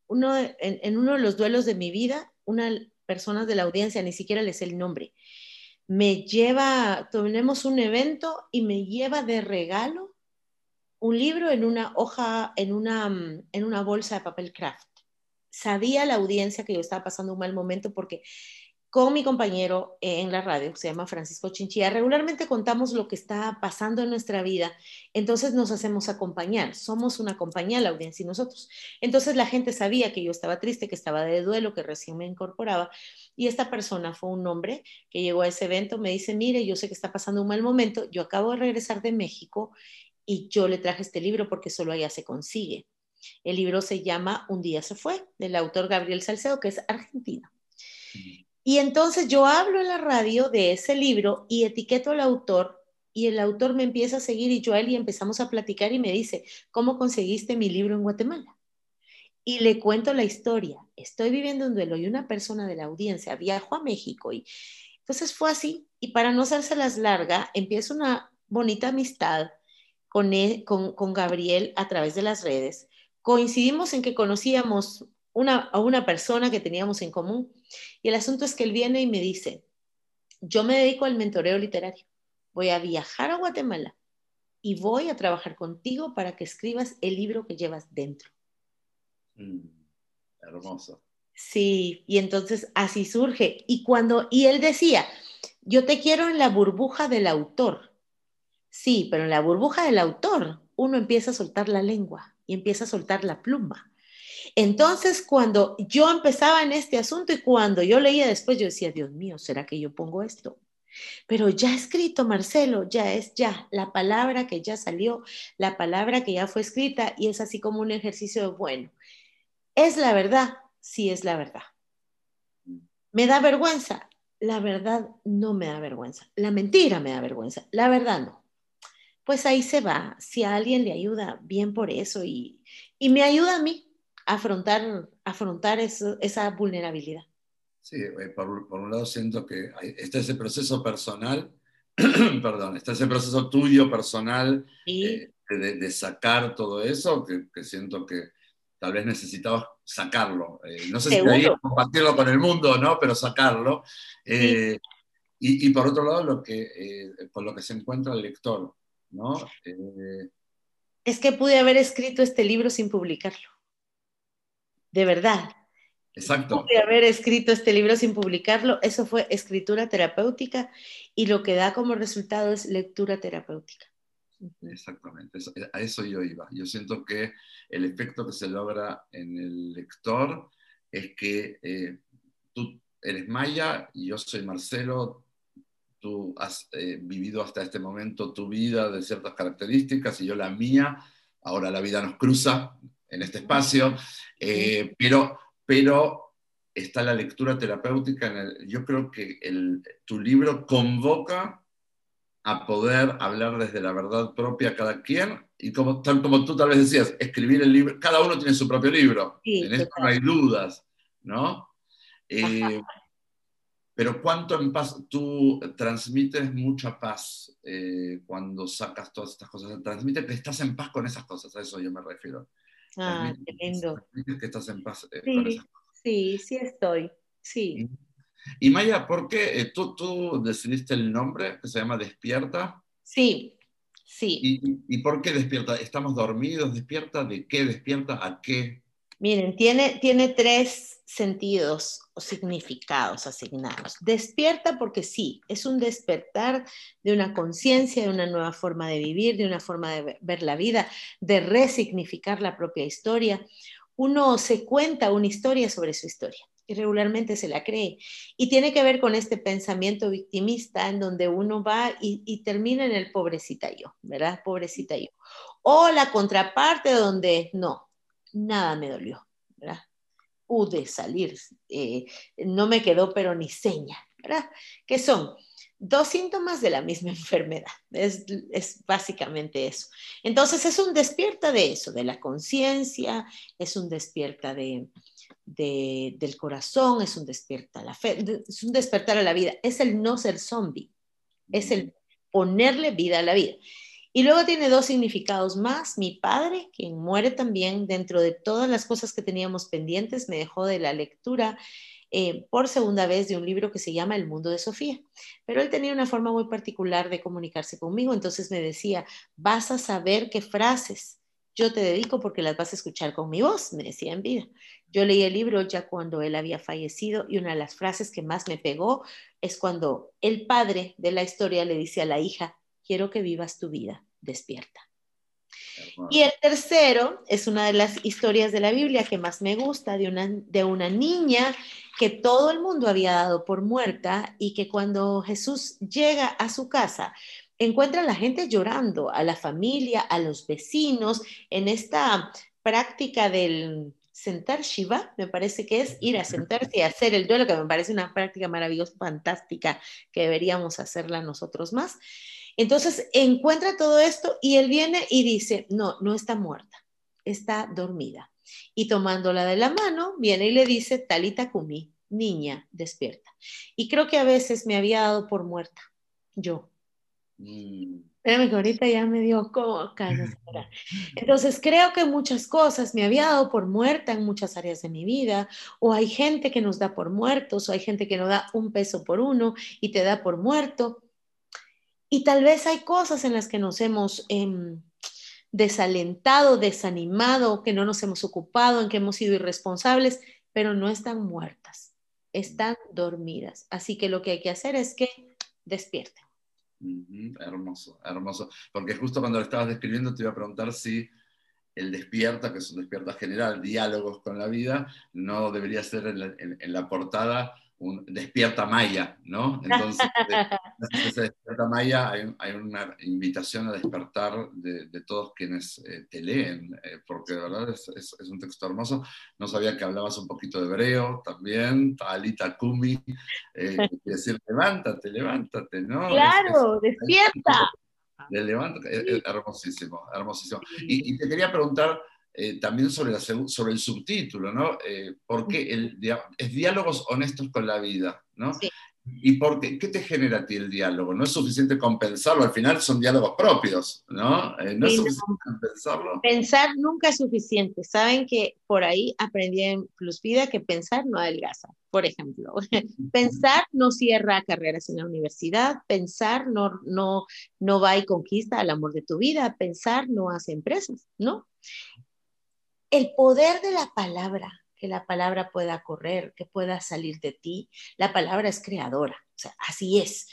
uno, en, uno de los duelos de mi vida, una persona de la audiencia, ni siquiera les sé el nombre, me lleva, tenemos un evento y me lleva de regalo un libro en una hoja, en una, en una bolsa de papel craft. Sabía la audiencia que yo estaba pasando un mal momento porque con mi compañero en la radio, se llama Francisco Chinchilla, regularmente contamos lo que está pasando en nuestra vida, entonces nos hacemos acompañar, somos una compañía, la audiencia y nosotros. Entonces la gente sabía que yo estaba triste, que estaba de duelo, que recién me incorporaba, y esta persona fue un hombre que llegó a ese evento, me dice, mire, yo sé que está pasando un mal momento, yo acabo de regresar de México y yo le traje este libro porque solo allá se consigue. El libro se llama Un día se fue, del autor Gabriel Salcedo, que es argentino. Y entonces yo hablo en la radio de ese libro y etiqueto al autor y el autor me empieza a seguir y yo a él y empezamos a platicar y me dice, ¿cómo conseguiste mi libro en Guatemala? Y le cuento la historia. Estoy viviendo un duelo y una persona de la audiencia viajó a México y entonces fue así. Y para no las larga, empieza una bonita amistad con, él, con, con Gabriel a través de las redes. Coincidimos en que conocíamos una, a una persona que teníamos en común. Y el asunto es que él viene y me dice, yo me dedico al mentoreo literario, voy a viajar a Guatemala y voy a trabajar contigo para que escribas el libro que llevas dentro. Mm, hermoso. Sí, y entonces así surge. Y cuando, y él decía, yo te quiero en la burbuja del autor. Sí, pero en la burbuja del autor uno empieza a soltar la lengua y empieza a soltar la pluma. Entonces, cuando yo empezaba en este asunto y cuando yo leía después, yo decía, Dios mío, ¿será que yo pongo esto? Pero ya escrito, Marcelo, ya es ya la palabra que ya salió, la palabra que ya fue escrita y es así como un ejercicio de, bueno, ¿es la verdad? Sí, es la verdad. ¿Me da vergüenza? La verdad no me da vergüenza. La mentira me da vergüenza. La verdad no. Pues ahí se va. Si a alguien le ayuda, bien por eso. Y, y me ayuda a mí, afrontar, afrontar esa vulnerabilidad. Sí, eh, por, un lado siento que está ese proceso personal, perdón, está ese proceso tuyo personal eh, de, sacar todo eso, que, siento que tal vez necesitabas sacarlo. Eh, no sé si compartirlo con el mundo, ¿no? Pero sacarlo. y, por otro lado, lo que, con lo que se encuentra el lector, ¿no? es que pude haber escrito este libro sin publicarlo de verdad. Exacto. De haber escrito este libro sin publicarlo, eso fue escritura terapéutica y lo que da como resultado es lectura terapéutica. Exactamente, a eso yo iba. Yo siento que el efecto que se logra en el lector es que eh, tú eres Maya y yo soy Marcelo, tú has eh, vivido hasta este momento tu vida de ciertas características y yo la mía, ahora la vida nos cruza, en este espacio, eh, pero, pero está la lectura terapéutica. yo creo que tu libro convoca a poder hablar desde la verdad propia cada quien, y como, tal como tú tal vez decías, escribir el libro, cada uno tiene su propio libro, en esto no hay dudas, ¿no? Eh, pero cuánto en paz, tú transmites mucha paz eh, cuando sacas todas estas cosas, transmite que estás en paz con esas cosas, a eso yo me refiero. Ah, qué lindo. Que estás en paz. Eh, sí, sí, sí estoy. Sí. Y Maya, ¿por qué eh, tú, tú decidiste el nombre que se llama Despierta? Sí, sí. ¿Y, ¿Y, por qué despierta? ¿Estamos dormidos? ¿Despierta? ¿De qué despierta? ¿A qué? Miren, tiene, tiene tres sentidos o significados asignados. Despierta porque sí, es un despertar de una conciencia, de una nueva forma de vivir, de una forma de ver la vida, de resignificar la propia historia. Uno se cuenta una historia sobre su historia y regularmente se la cree. Y tiene que ver con este pensamiento victimista en donde uno va y, y termina en el pobrecita yo, ¿verdad? Pobrecita yo. O la contraparte donde no, nada me dolió, ¿verdad? Pude salir, eh, no me quedó pero ni seña, ¿verdad? Que son dos síntomas de la misma enfermedad. Es, es, básicamente eso. Entonces es un despierta de eso, de la conciencia, es un despierta de, de, del corazón, es un despierta a la fe, es un despertar a la vida, es el no ser zombie, es el ponerle vida a la vida. Y luego tiene dos significados más. Mi padre, quien muere también dentro de todas las cosas que teníamos pendientes, me dejó de la lectura eh, por segunda vez de un libro que se llama El mundo de Sofía. Pero él tenía una forma muy particular de comunicarse conmigo, entonces me decía, vas a saber qué frases yo te dedico porque las vas a escuchar con mi voz, me decía en vida. Yo leí el libro ya cuando él había fallecido y una de las frases que más me pegó es cuando el padre de la historia le dice a la hija, quiero que vivas tu vida despierta. Y el tercero es una de las historias de la Biblia que más me gusta, de una, de una niña que todo el mundo había dado por muerta y que cuando Jesús llega a su casa, encuentra a la gente llorando, a la familia, a los vecinos, en esta práctica del sentar Shiva, me parece que es ir a sentarse y hacer el duelo, que me parece una práctica maravillosa, fantástica, que deberíamos hacerla nosotros más. Entonces encuentra todo esto y él viene y dice, no, no está muerta, está dormida. Y tomándola de la mano, viene y le dice, Talita Kumi, niña, despierta. Y creo que a veces me había dado por muerta, yo. Mm. Espérame que ahorita ya me dio como Entonces creo que muchas cosas me había dado por muerta en muchas áreas de mi vida, o hay gente que nos da por muertos, o hay gente que nos da un peso por uno y te da por muerto. Y tal vez hay cosas en las que nos hemos em, desalentado, desanimado, que no nos hemos ocupado, en que hemos sido irresponsables, pero no están muertas, están dormidas. Así que lo que hay que hacer es que despierten. hermoso, hermoso. Porque justo cuando lo estabas describiendo te iba a preguntar si el despierta, que es un despierta general, diálogos con la vida, no debería ser en la portada un despierta Maya, ¿no? Entonces, ese despierta Maya hay, una invitación a despertar de, todos quienes eh, te leen, eh, porque de verdad es, es, un texto hermoso. No sabía que hablabas un poquito de hebreo también, Talita Kumi, eh, decir levántate, levántate, ¿no? Claro, despierta. De levántate, hermosísimo, hermosísimo. Y, y te quería preguntar, eh, también sobre, la, sobre el subtítulo, ¿no? Eh, porque el, es diálogos honestos con la vida, ¿no? Sí. ¿Y por qué? qué te genera a ti el diálogo? No es suficiente compensarlo, al final son diálogos propios, ¿no? Eh, no es suficiente compensarlo. Pensar nunca es suficiente. Saben que por ahí aprendí en Plus Vida que pensar no adelgaza, por ejemplo. pensar no cierra carreras en la universidad, pensar no, no, no va y conquista el amor de tu vida, pensar no hace empresas, ¿no? el poder de la palabra, que la palabra pueda correr, que pueda salir de ti. La palabra es creadora, o sea, así es.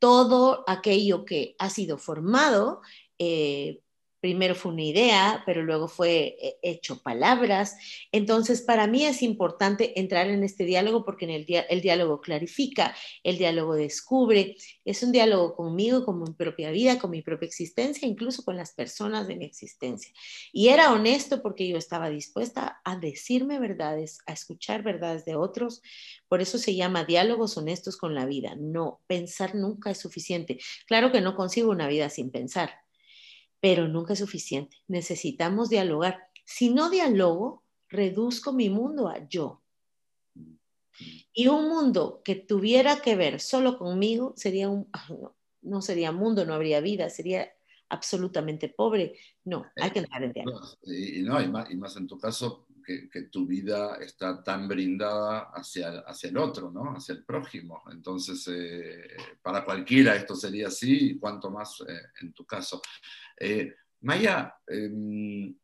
Todo aquello que ha sido formado eh, primero fue una idea, pero luego fue eh, hecho palabras. Entonces, para mí es importante entrar en este diálogo porque en el, el diálogo clarifica, el diálogo descubre, es un diálogo conmigo, con mi propia vida, con mi propia existencia, incluso con las personas de mi existencia. Y era honesto porque yo estaba dispuesta a decirme verdades, a escuchar verdades de otros. Por eso se llama diálogos honestos con la vida. No, pensar nunca es suficiente. Claro que no consigo una vida sin pensar pero nunca es suficiente. Necesitamos dialogar. Si no dialogo, reduzco mi mundo a yo. Y un mundo que tuviera que ver solo conmigo sería un, no, sería mundo, no habría vida, sería absolutamente pobre. No, hay que entrar en diálogo. No, y más, en tu caso, que, tu vida está tan brindada hacia, hacia el otro, ¿no? hacia el prójimo. Entonces, eh, para cualquiera esto sería así, y cuanto más eh, en tu caso. Eh, Maya, em,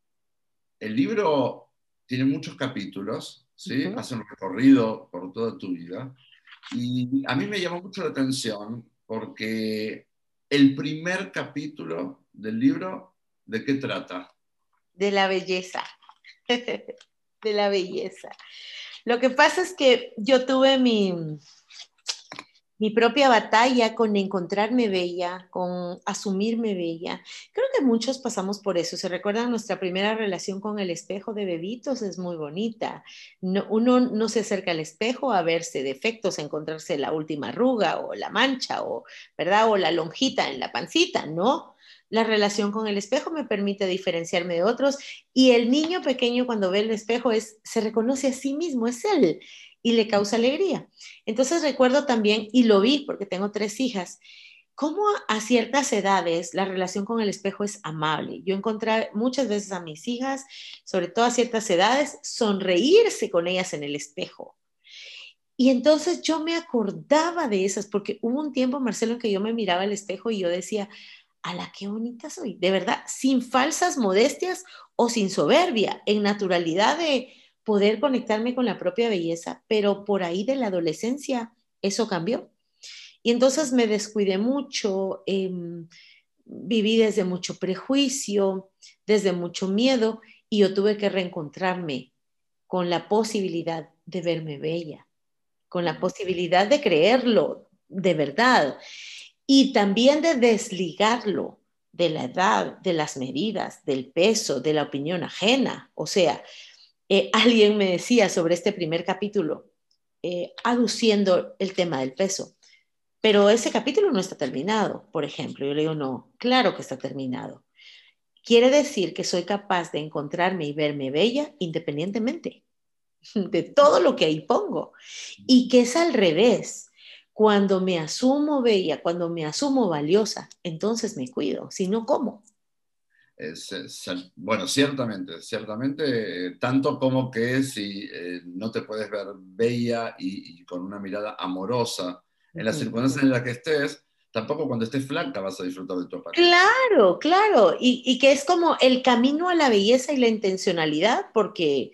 el libro tiene muchos capítulos, ¿sí? hace un recorrido por toda tu vida, y a mí me llamó mucho la atención porque el primer capítulo del libro, ¿de qué trata? De la belleza, de la belleza. Lo que pasa es que yo tuve mi, mi propia batalla con encontrarme bella, con asumirme bella. Creo que muchos pasamos por eso. Se recuerdan nuestra primera relación con el espejo de bebitos, es muy bonita. uno no se acerca al espejo a verse defectos, a encontrarse la última arruga o la mancha o, ¿verdad? O la lonjita en la pancita, ¿no? La relación con el espejo me permite diferenciarme de otros y el niño pequeño cuando ve el espejo es, se reconoce a sí mismo, es él y le causa alegría. Entonces recuerdo también, y lo vi porque tengo tres hijas, cómo a ciertas edades la relación con el espejo es amable. Yo encontré muchas veces a mis hijas, sobre todo a ciertas edades, sonreírse con ellas en el espejo. Y entonces yo me acordaba de esas, porque hubo un tiempo, Marcelo, en que yo me miraba al espejo y yo decía, a la qué bonita soy, de verdad, sin falsas modestias o sin soberbia, en naturalidad de poder conectarme con la propia belleza, pero por ahí de la adolescencia eso cambió. Y entonces me descuidé mucho, em, viví desde mucho prejuicio, desde mucho miedo, y yo tuve que reencontrarme con la posibilidad de verme bella, con la posibilidad de creerlo de verdad y también de desligarlo de la edad, de las medidas, del peso, de la opinión ajena. O sea, eh, alguien me decía sobre este primer capítulo, eh, aduciendo el tema del peso, pero ese capítulo no está terminado, por ejemplo. Yo le digo, no, claro que está terminado. Quiere decir que soy capaz de encontrarme y verme bella independientemente de todo lo que ahí pongo. Y que es al revés. Cuando me asumo bella, cuando me asumo valiosa, entonces me cuido. Si no, ¿cómo? bueno, ciertamente, ciertamente, tanto como que si eh, no te puedes ver bella y, con una mirada amorosa en las circunstancias en las que estés, tampoco cuando estés flaca vas a disfrutar de tu apariencia. Claro, claro, y, y, que es como el camino a la belleza y la intencionalidad, porque,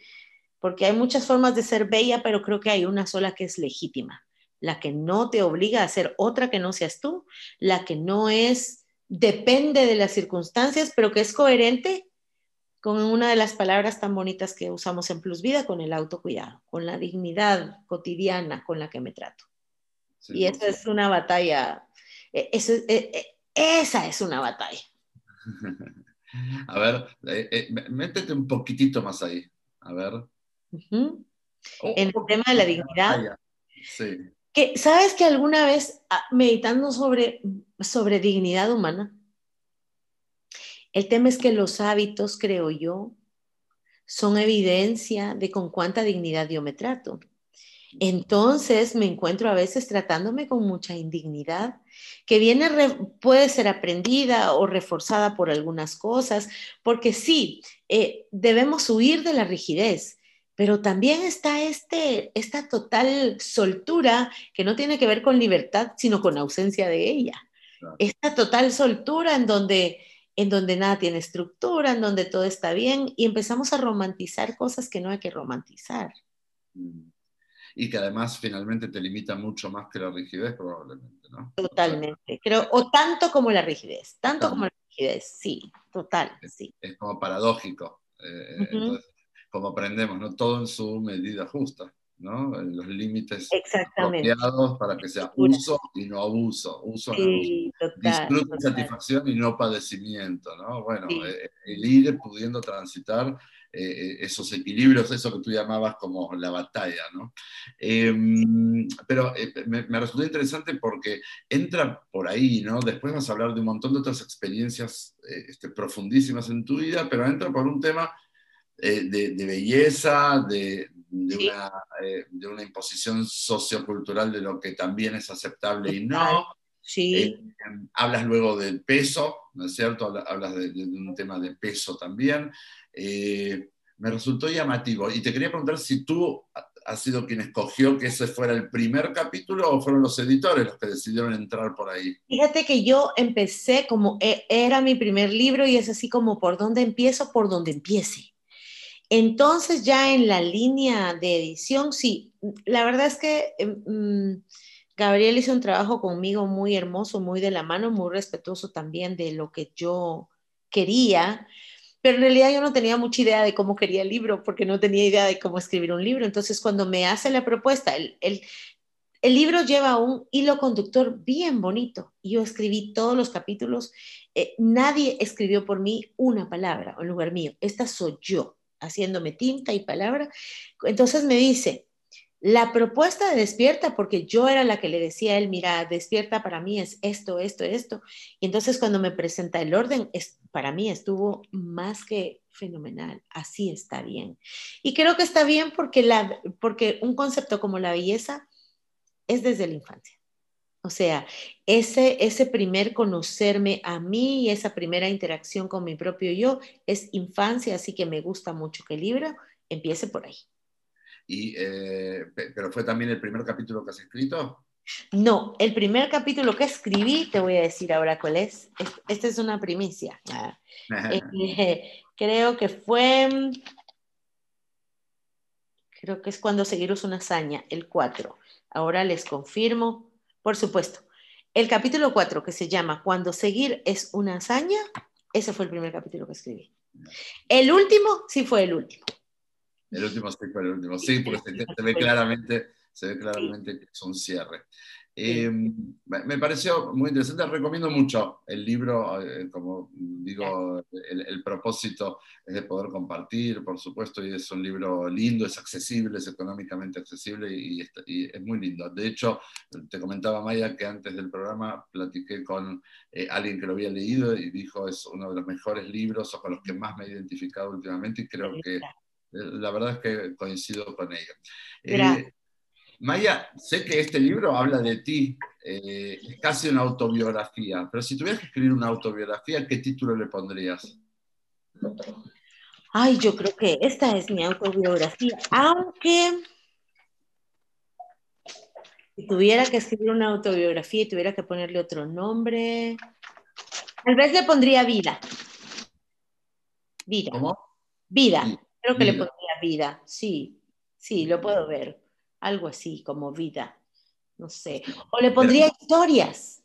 porque hay muchas formas de ser bella, pero creo que hay una sola que es legítima, la que no te obliga a ser otra que no seas tú, la que no es depende de las circunstancias, pero que es coherente con una de las palabras tan bonitas que usamos en Plus Vida, con el autocuidado, con la dignidad cotidiana con la que me trato. y esa es una batalla, e, eso, e, e, esa es una batalla. A ver, eh, eh, métete un poquitito más ahí. A ver. en el tema de la dignidad. Sí. Que, ¿Sabes que alguna vez, ah, meditando sobre, sobre dignidad humana, el tema es que los hábitos, creo yo, son evidencia de con cuánta dignidad yo me trato. Entonces me encuentro a veces tratándome con mucha indignidad, que viene, puede ser aprendida o reforzada por algunas cosas, porque sí, eh, debemos huir de la rigidez, pero también está este, esta total soltura que no tiene que ver con libertad, sino con ausencia de ella. Esta total soltura en donde, en donde nada tiene estructura, en donde todo está bien y empezamos a romantizar cosas que no hay que romantizar. Mm. Y que además finalmente te limita mucho más que la rigidez, probablemente, ¿no? Totalmente, creo, o tanto como la rigidez, tanto como la rigidez, sí, total, sí. Es como paradójico. Eh, entonces, como aprendemos, ¿no? Todo en su medida justa, ¿no? En los límites apropiados para que sea uso y no abuso, uso sí, disfrute y satisfacción y no padecimiento, ¿no? Bueno, eh, el ir pudiendo transitar eh, eh, esos equilibrios, eso que tú llamabas como la batalla, ¿no? Em, pero me, me, resultó interesante porque entra por ahí, ¿no? Después vas a hablar de un montón de otras experiencias este, profundísimas en tu vida, pero entra por un tema eh, de, belleza, de, eh, de, una, imposición sociocultural de lo que también es aceptable y no. Sí. Eh, hablas luego del peso, ¿no es cierto? Hablas de, un tema de peso también. me resultó llamativo y te quería preguntar si tú has sido quien escogió que ese fuera el primer capítulo o fueron los editores los que decidieron entrar por ahí? Fíjate que yo empecé como era mi primer libro y es así como por dónde empiezo, por donde empiece. Entonces ya en la línea de edición, sí, la verdad es que em, mm, Gabriel hizo un trabajo conmigo muy hermoso, muy de la mano, muy respetuoso también de lo que yo quería, pero en realidad yo no tenía mucha idea de cómo quería el libro, porque no tenía idea de cómo escribir un libro. Entonces cuando me hace la propuesta, el libro lleva un hilo conductor bien bonito. Yo escribí todos los capítulos. Eh, nadie escribió por mí una palabra en lugar mío. Esta soy yo, haciéndome tinta y palabra. Entonces me dice, la propuesta de despierta, porque yo era la que le decía a él, mira, despierta para mí es esto, esto, esto. Y entonces cuando me presenta el orden, es, para mí estuvo más que fenomenal, así está bien. Y creo que está bien porque, la, porque un concepto como la belleza es desde la infancia. O sea, ese, ese primer conocerme a mí y esa primera interacción con mi propio yo es infancia, así que me gusta mucho que el libro empiece por ahí. Y, eh, ¿Pero fue también el primer capítulo que has escrito? No, el primer capítulo que escribí, te voy a decir ahora cuál es. Esta es una primicia. Eh, creo que fue, creo que es cuando seguiros una hazaña, el 4. Ahora les confirmo, por supuesto. El capítulo 4, que se llama Cuando seguir es una hazaña, ese fue el primer capítulo que escribí. El último sí fue el último. El último sí fue el último, sí, porque se, ve claramente, se ve claramente que es un cierre. Eh, me pareció muy interesante, recomiendo mucho el libro, eh, como digo, el, propósito es de poder compartir, por supuesto, y es un libro lindo, es accesible, es económicamente accesible y, es muy lindo. De hecho, te comentaba Maya que antes del programa platiqué con eh, alguien que lo había leído y dijo es uno de los mejores libros o con los que más me he identificado últimamente y creo que la verdad es que coincido con ella. Maya, sé que este libro habla de ti, eh, es casi una autobiografía, pero si tuvieras que escribir una autobiografía, ¿qué título le pondrías? Ay, yo creo que esta es mi autobiografía, aunque si tuviera que escribir una autobiografía y tuviera que ponerle otro nombre, tal vez le pondría vida. Vida. ¿Cómo? Vida. Creo que le pondría vida, sí, sí, lo puedo ver algo así como vida, no sé. O le pondría historias.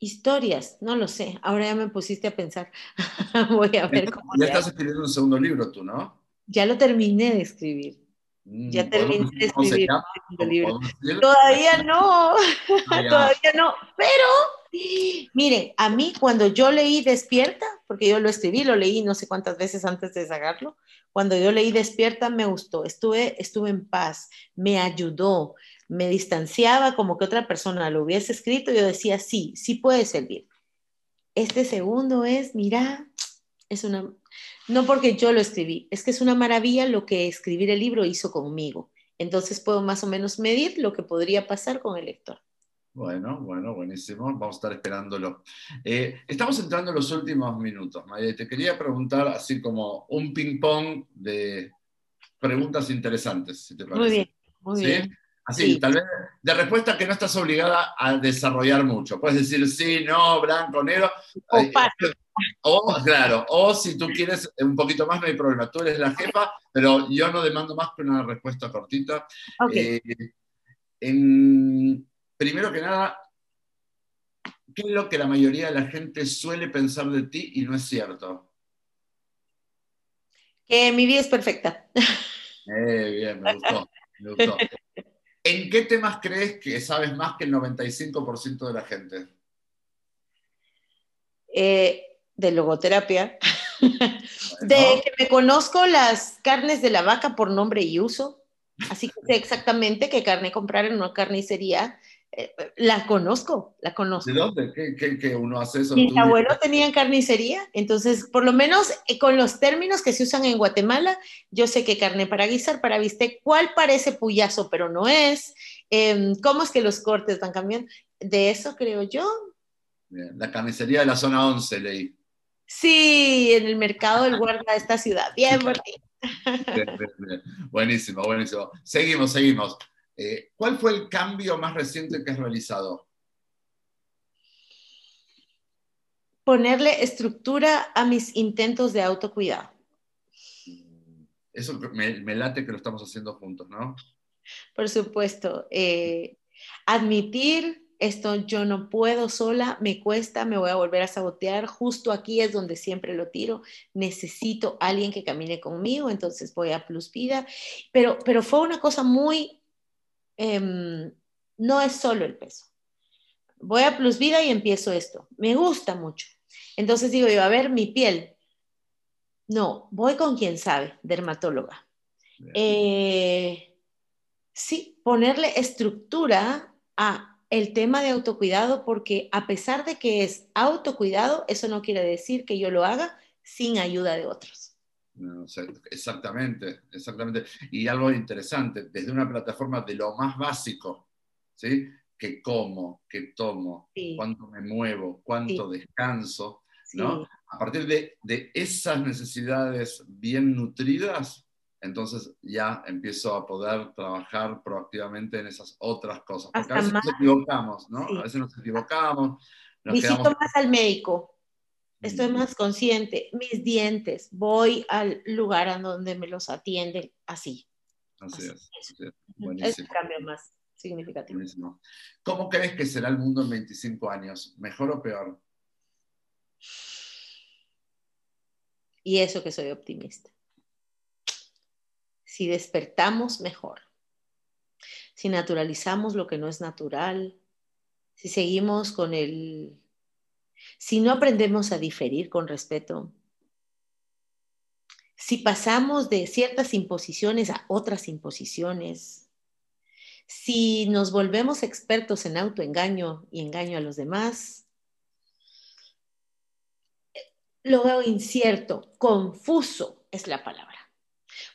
Historias, no lo sé. Ahora ya me pusiste a pensar. Voy a ver cómo. Ya estás escribiendo un segundo libro tú, ¿no? Ya lo terminé de escribir. Mm, ya terminé de escribir el libro. Todavía no, todavía no. Pero, miren, a mí cuando yo leí Despierta, porque yo lo escribí, lo leí no sé cuántas veces antes de sacarlo, cuando yo leí Despierta me gustó, estuve, estuve en paz, me ayudó, me distanciaba como que otra persona lo hubiese escrito, yo decía, sí, sí puede servir. Este segundo es, mira, es una, no porque yo lo escribí, es que es una maravilla lo que escribir el libro hizo conmigo. Entonces puedo más o menos medir lo que podría pasar con el lector. Bueno, bueno, buenísimo. Vamos a estar esperándolo. Eh, estamos entrando en los últimos minutos, Maya. Te quería preguntar así como un ping-pong de preguntas interesantes, si te parece. Muy bien, muy bien. Así, tal vez de respuesta que no estás obligada a desarrollar mucho. Puedes decir sí, no, blanco, negro. O, claro, o si tú quieres un poquito más, no hay problema. Tú eres la jefa, pero yo no demando más que una respuesta cortita. Eh, en, primero que nada, ¿qué es lo que la mayoría de la gente suele pensar de ti y no es cierto? Que mi vida es perfecta. Eh, bien, me gustó, me gustó. ¿En qué temas crees que sabes más que el 95% de la gente? Eh, de logoterapia. De que me conozco las carnes de la vaca por nombre y uso. Así que sé exactamente qué carne comprar en una carnicería eh, la conozco, la conozco. ¿De dónde? ¿Qué, uno hace eso? Mi abuelo tenía carnicería, entonces, por lo menos eh, con los términos que se usan en Guatemala, yo sé que carne para guisar, para viste, cuál parece puyazo, pero no es, em, cómo es que los cortes van cambiando. De eso creo yo. la carnicería de la zona 11, leí. Sí, en el mercado del guarda de esta ciudad. Bien, Buenísimo, buenísimo. Seguimos, seguimos. Eh, ¿Cuál fue el cambio más reciente que has realizado? Ponerle estructura a mis intentos de autocuidado. Eso me, late que lo estamos haciendo juntos, ¿no? Por supuesto. Eh, admitir esto yo no puedo sola, me cuesta, me voy a volver a sabotear, justo aquí es donde siempre lo tiro, necesito alguien que camine conmigo, entonces voy a Plus Vida, pero, pero fue una cosa muy Em, no es solo el peso. Voy a Plus Vida y empiezo esto. Me gusta mucho. Entonces digo yo, a ver, mi piel. No, voy con quien sabe, dermatóloga. Eh, sí, ponerle estructura a el tema de autocuidado, porque a pesar de que es autocuidado, eso no quiere decir que yo lo haga sin ayuda de otros. Exactamente, exactamente. Y algo interesante, desde una plataforma de lo más básico, ¿sí? Que como, que tomo, cuánto me muevo, cuánto descanso, ¿no? A partir de, de esas necesidades bien nutridas, entonces ya empiezo a poder trabajar proactivamente en esas otras cosas. Porque a veces nos equivocamos, ¿no? A veces nos equivocamos. Visito más al médico, estoy más consciente. Mis dientes, voy al lugar a donde me los atienden así. Así, es. es. el cambio más significativo. Buenísimo. ¿Cómo crees que será el mundo en 25 años? ¿Mejor o peor? Y eso que soy optimista si despertamos mejor, si naturalizamos lo que no es natural, si seguimos con el, si no aprendemos a diferir con respeto, si pasamos de ciertas imposiciones a otras imposiciones, si nos volvemos expertos en autoengaño y engaño a los demás, lo veo incierto, confuso es la palabra.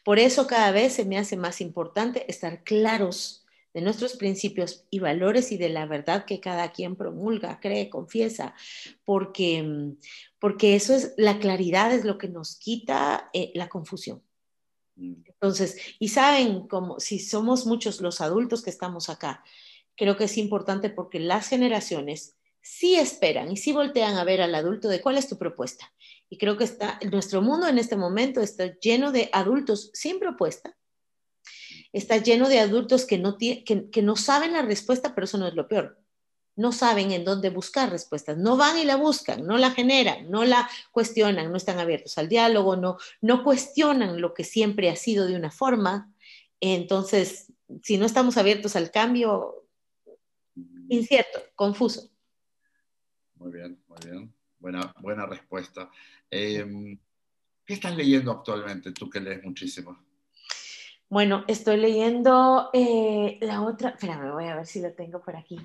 Por eso cada vez se me hace más importante estar claros de nuestros principios y valores y de la verdad que cada quien promulga, cree, confiesa, porque, porque eso es, la claridad es lo que nos quita eh, la confusión. Mm. Entonces, y saben, como si somos muchos los adultos que estamos acá, creo que es importante porque las generaciones sí esperan y sí voltean a ver al adulto de cuál es tu propuesta. Y creo que está, nuestro mundo en este momento está lleno de adultos sin propuesta. Está lleno de adultos que no, que, que no saben la respuesta, pero eso no es lo peor. No saben en dónde buscar respuestas. No van y la buscan, no la generan, no la cuestionan, no están abiertos al diálogo, no, no cuestionan lo que siempre ha sido de una forma. Entonces, si no estamos abiertos al cambio, incierto, confuso. Muy bien, muy bien. Buena, buena respuesta. Em, ¿Qué estás leyendo actualmente, tú que lees muchísimo? Bueno, estoy leyendo eh, la otra, espérame, voy a ver si la tengo por aquí.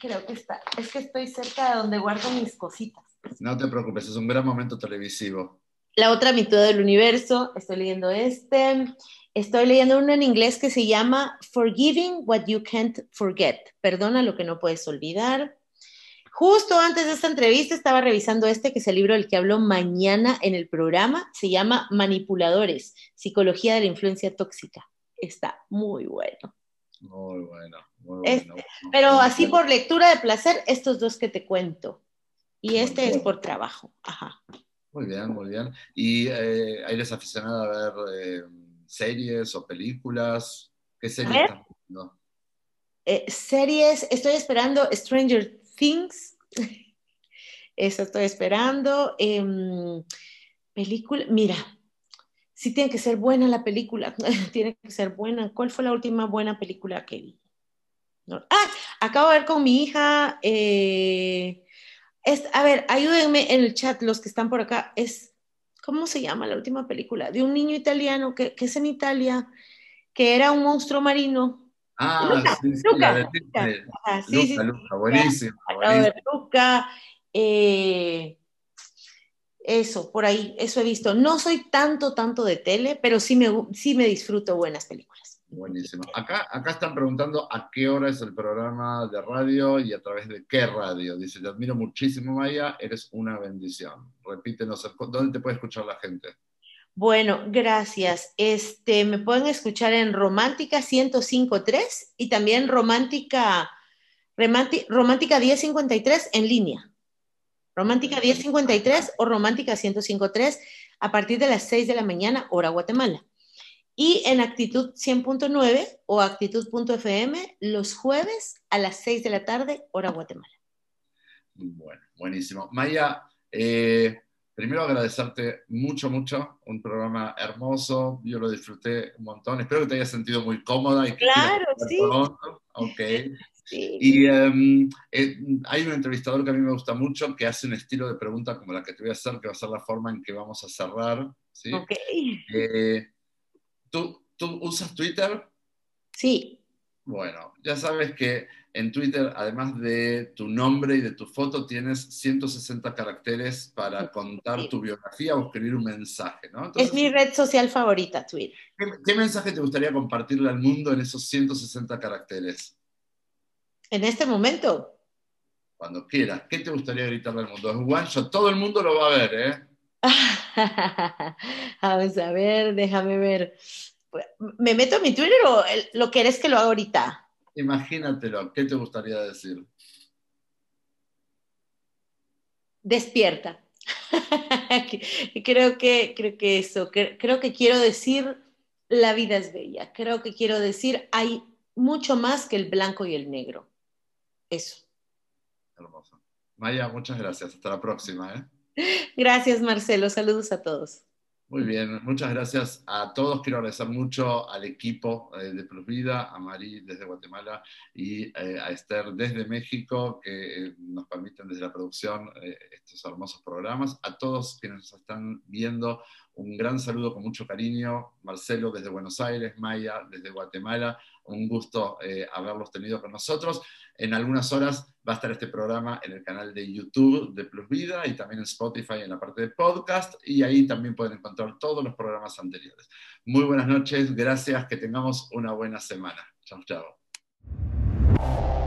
creo que está, es que estoy cerca de donde guardo mis cositas. No te preocupes, es un gran momento televisivo. La otra mitad del universo, estoy leyendo este. Estoy leyendo uno en inglés que se llama Forgiving What You Can't Forget. Perdona lo que no puedes olvidar. Justo antes de esta entrevista estaba revisando este, que es el libro del que hablo mañana en el programa. Se llama Manipuladores, Psicología de la Influencia Tóxica. Está muy bueno. Muy bueno, muy bueno. pero así por lectura de placer, estos dos que te cuento. Y este es por trabajo. Ajá. Muy bien, muy bien. ¿Y eh, eres aficionada a ver eh, series o películas? ¿Qué series viendo? Eh, series, estoy esperando Stranger Things. Eso estoy esperando. Em, película, mira, sí tiene que ser buena la película, tiene que ser buena. ¿Cuál fue la última buena película que vi? Ah, acabo de ver con mi hija. Eh, a ver, ayúdenme en el chat los que están por acá. Es, ¿cómo se llama la última película? De un niño italiano que, que es en Italia, que era un monstruo marino. Ah, sí, sí, Luca, sí, Luca, Luca, buenísimo. Luca, eh, eso, por ahí, eso he visto. No soy tanto, tanto de tele, pero sí me, sí me disfruto buenas películas. Buenísimo. Acá, acá están preguntando a qué hora es el programa de radio y a través de qué radio. Dice, te admiro muchísimo, Maya, eres una bendición. Repítenos, ¿dónde te puede escuchar la gente? Bueno, gracias. Este, me pueden escuchar en Romántica 105.3 y también Romántica, Romántica 1053 en línea. Romántica 1053 o Romántica 105.3 a partir de las 6 de la mañana, hora Guatemala. Y en Actitud 100.9 o Actitud.fm los jueves a las 6 de la tarde, hora Guatemala. Bueno, buenísimo. Maya, eh, primero agradecerte mucho, mucho, un programa hermoso, yo lo disfruté un montón, espero que te hayas sentido muy cómoda. Y claro, sí. Ok. Y em, eh, hay un entrevistador que a mí me gusta mucho que hace un estilo de pregunta como la que te voy a hacer, que va a ser la forma en que vamos a cerrar. ¿sí? Ok. Eh, ¿tú, ¿Tú usas Twitter? Sí. Bueno, ya sabes que en Twitter, además de tu nombre y de tu foto, tienes 160 caracteres para contar tu biografía o escribir un mensaje, ¿no? es mi red social favorita, Twitter. ¿qué, mensaje te gustaría compartirle al mundo en esos 160 caracteres? En este momento. Cuando quieras. ¿Qué te gustaría gritarle al mundo? Es one shot, todo el mundo lo va a ver, ¿eh? Vamos a ver, déjame ver. ¿Me meto en mi Twitter o lo querés que lo haga ahorita? Imagínatelo, ¿qué te gustaría decir? Despierta. creo, que, creo que eso, creo que quiero decir la vida es bella. Creo que quiero decir hay mucho más que el blanco y el negro. Eso. Hermoso. Maya, muchas gracias. Hasta la próxima. ¿eh? Gracias, Marcelo. Saludos a todos. Muy bien, muchas gracias a todos. Quiero agradecer mucho al equipo eh, de Plus Vida, a Mari desde Guatemala y eh, a Esther desde México, que nos permiten desde la producción estos hermosos programas. A todos quienes nos están viendo, un gran saludo con mucho cariño. Marcelo desde Buenos Aires, Maya desde Guatemala. Un gusto haberlos tenido con nosotros. En algunas horas va a estar este programa en el canal de YouTube de Plus Vida y también en Spotify en la parte de podcast y ahí también pueden encontrar todos los programas anteriores. Muy buenas noches, gracias, que tengamos una buena semana. Chao, chao.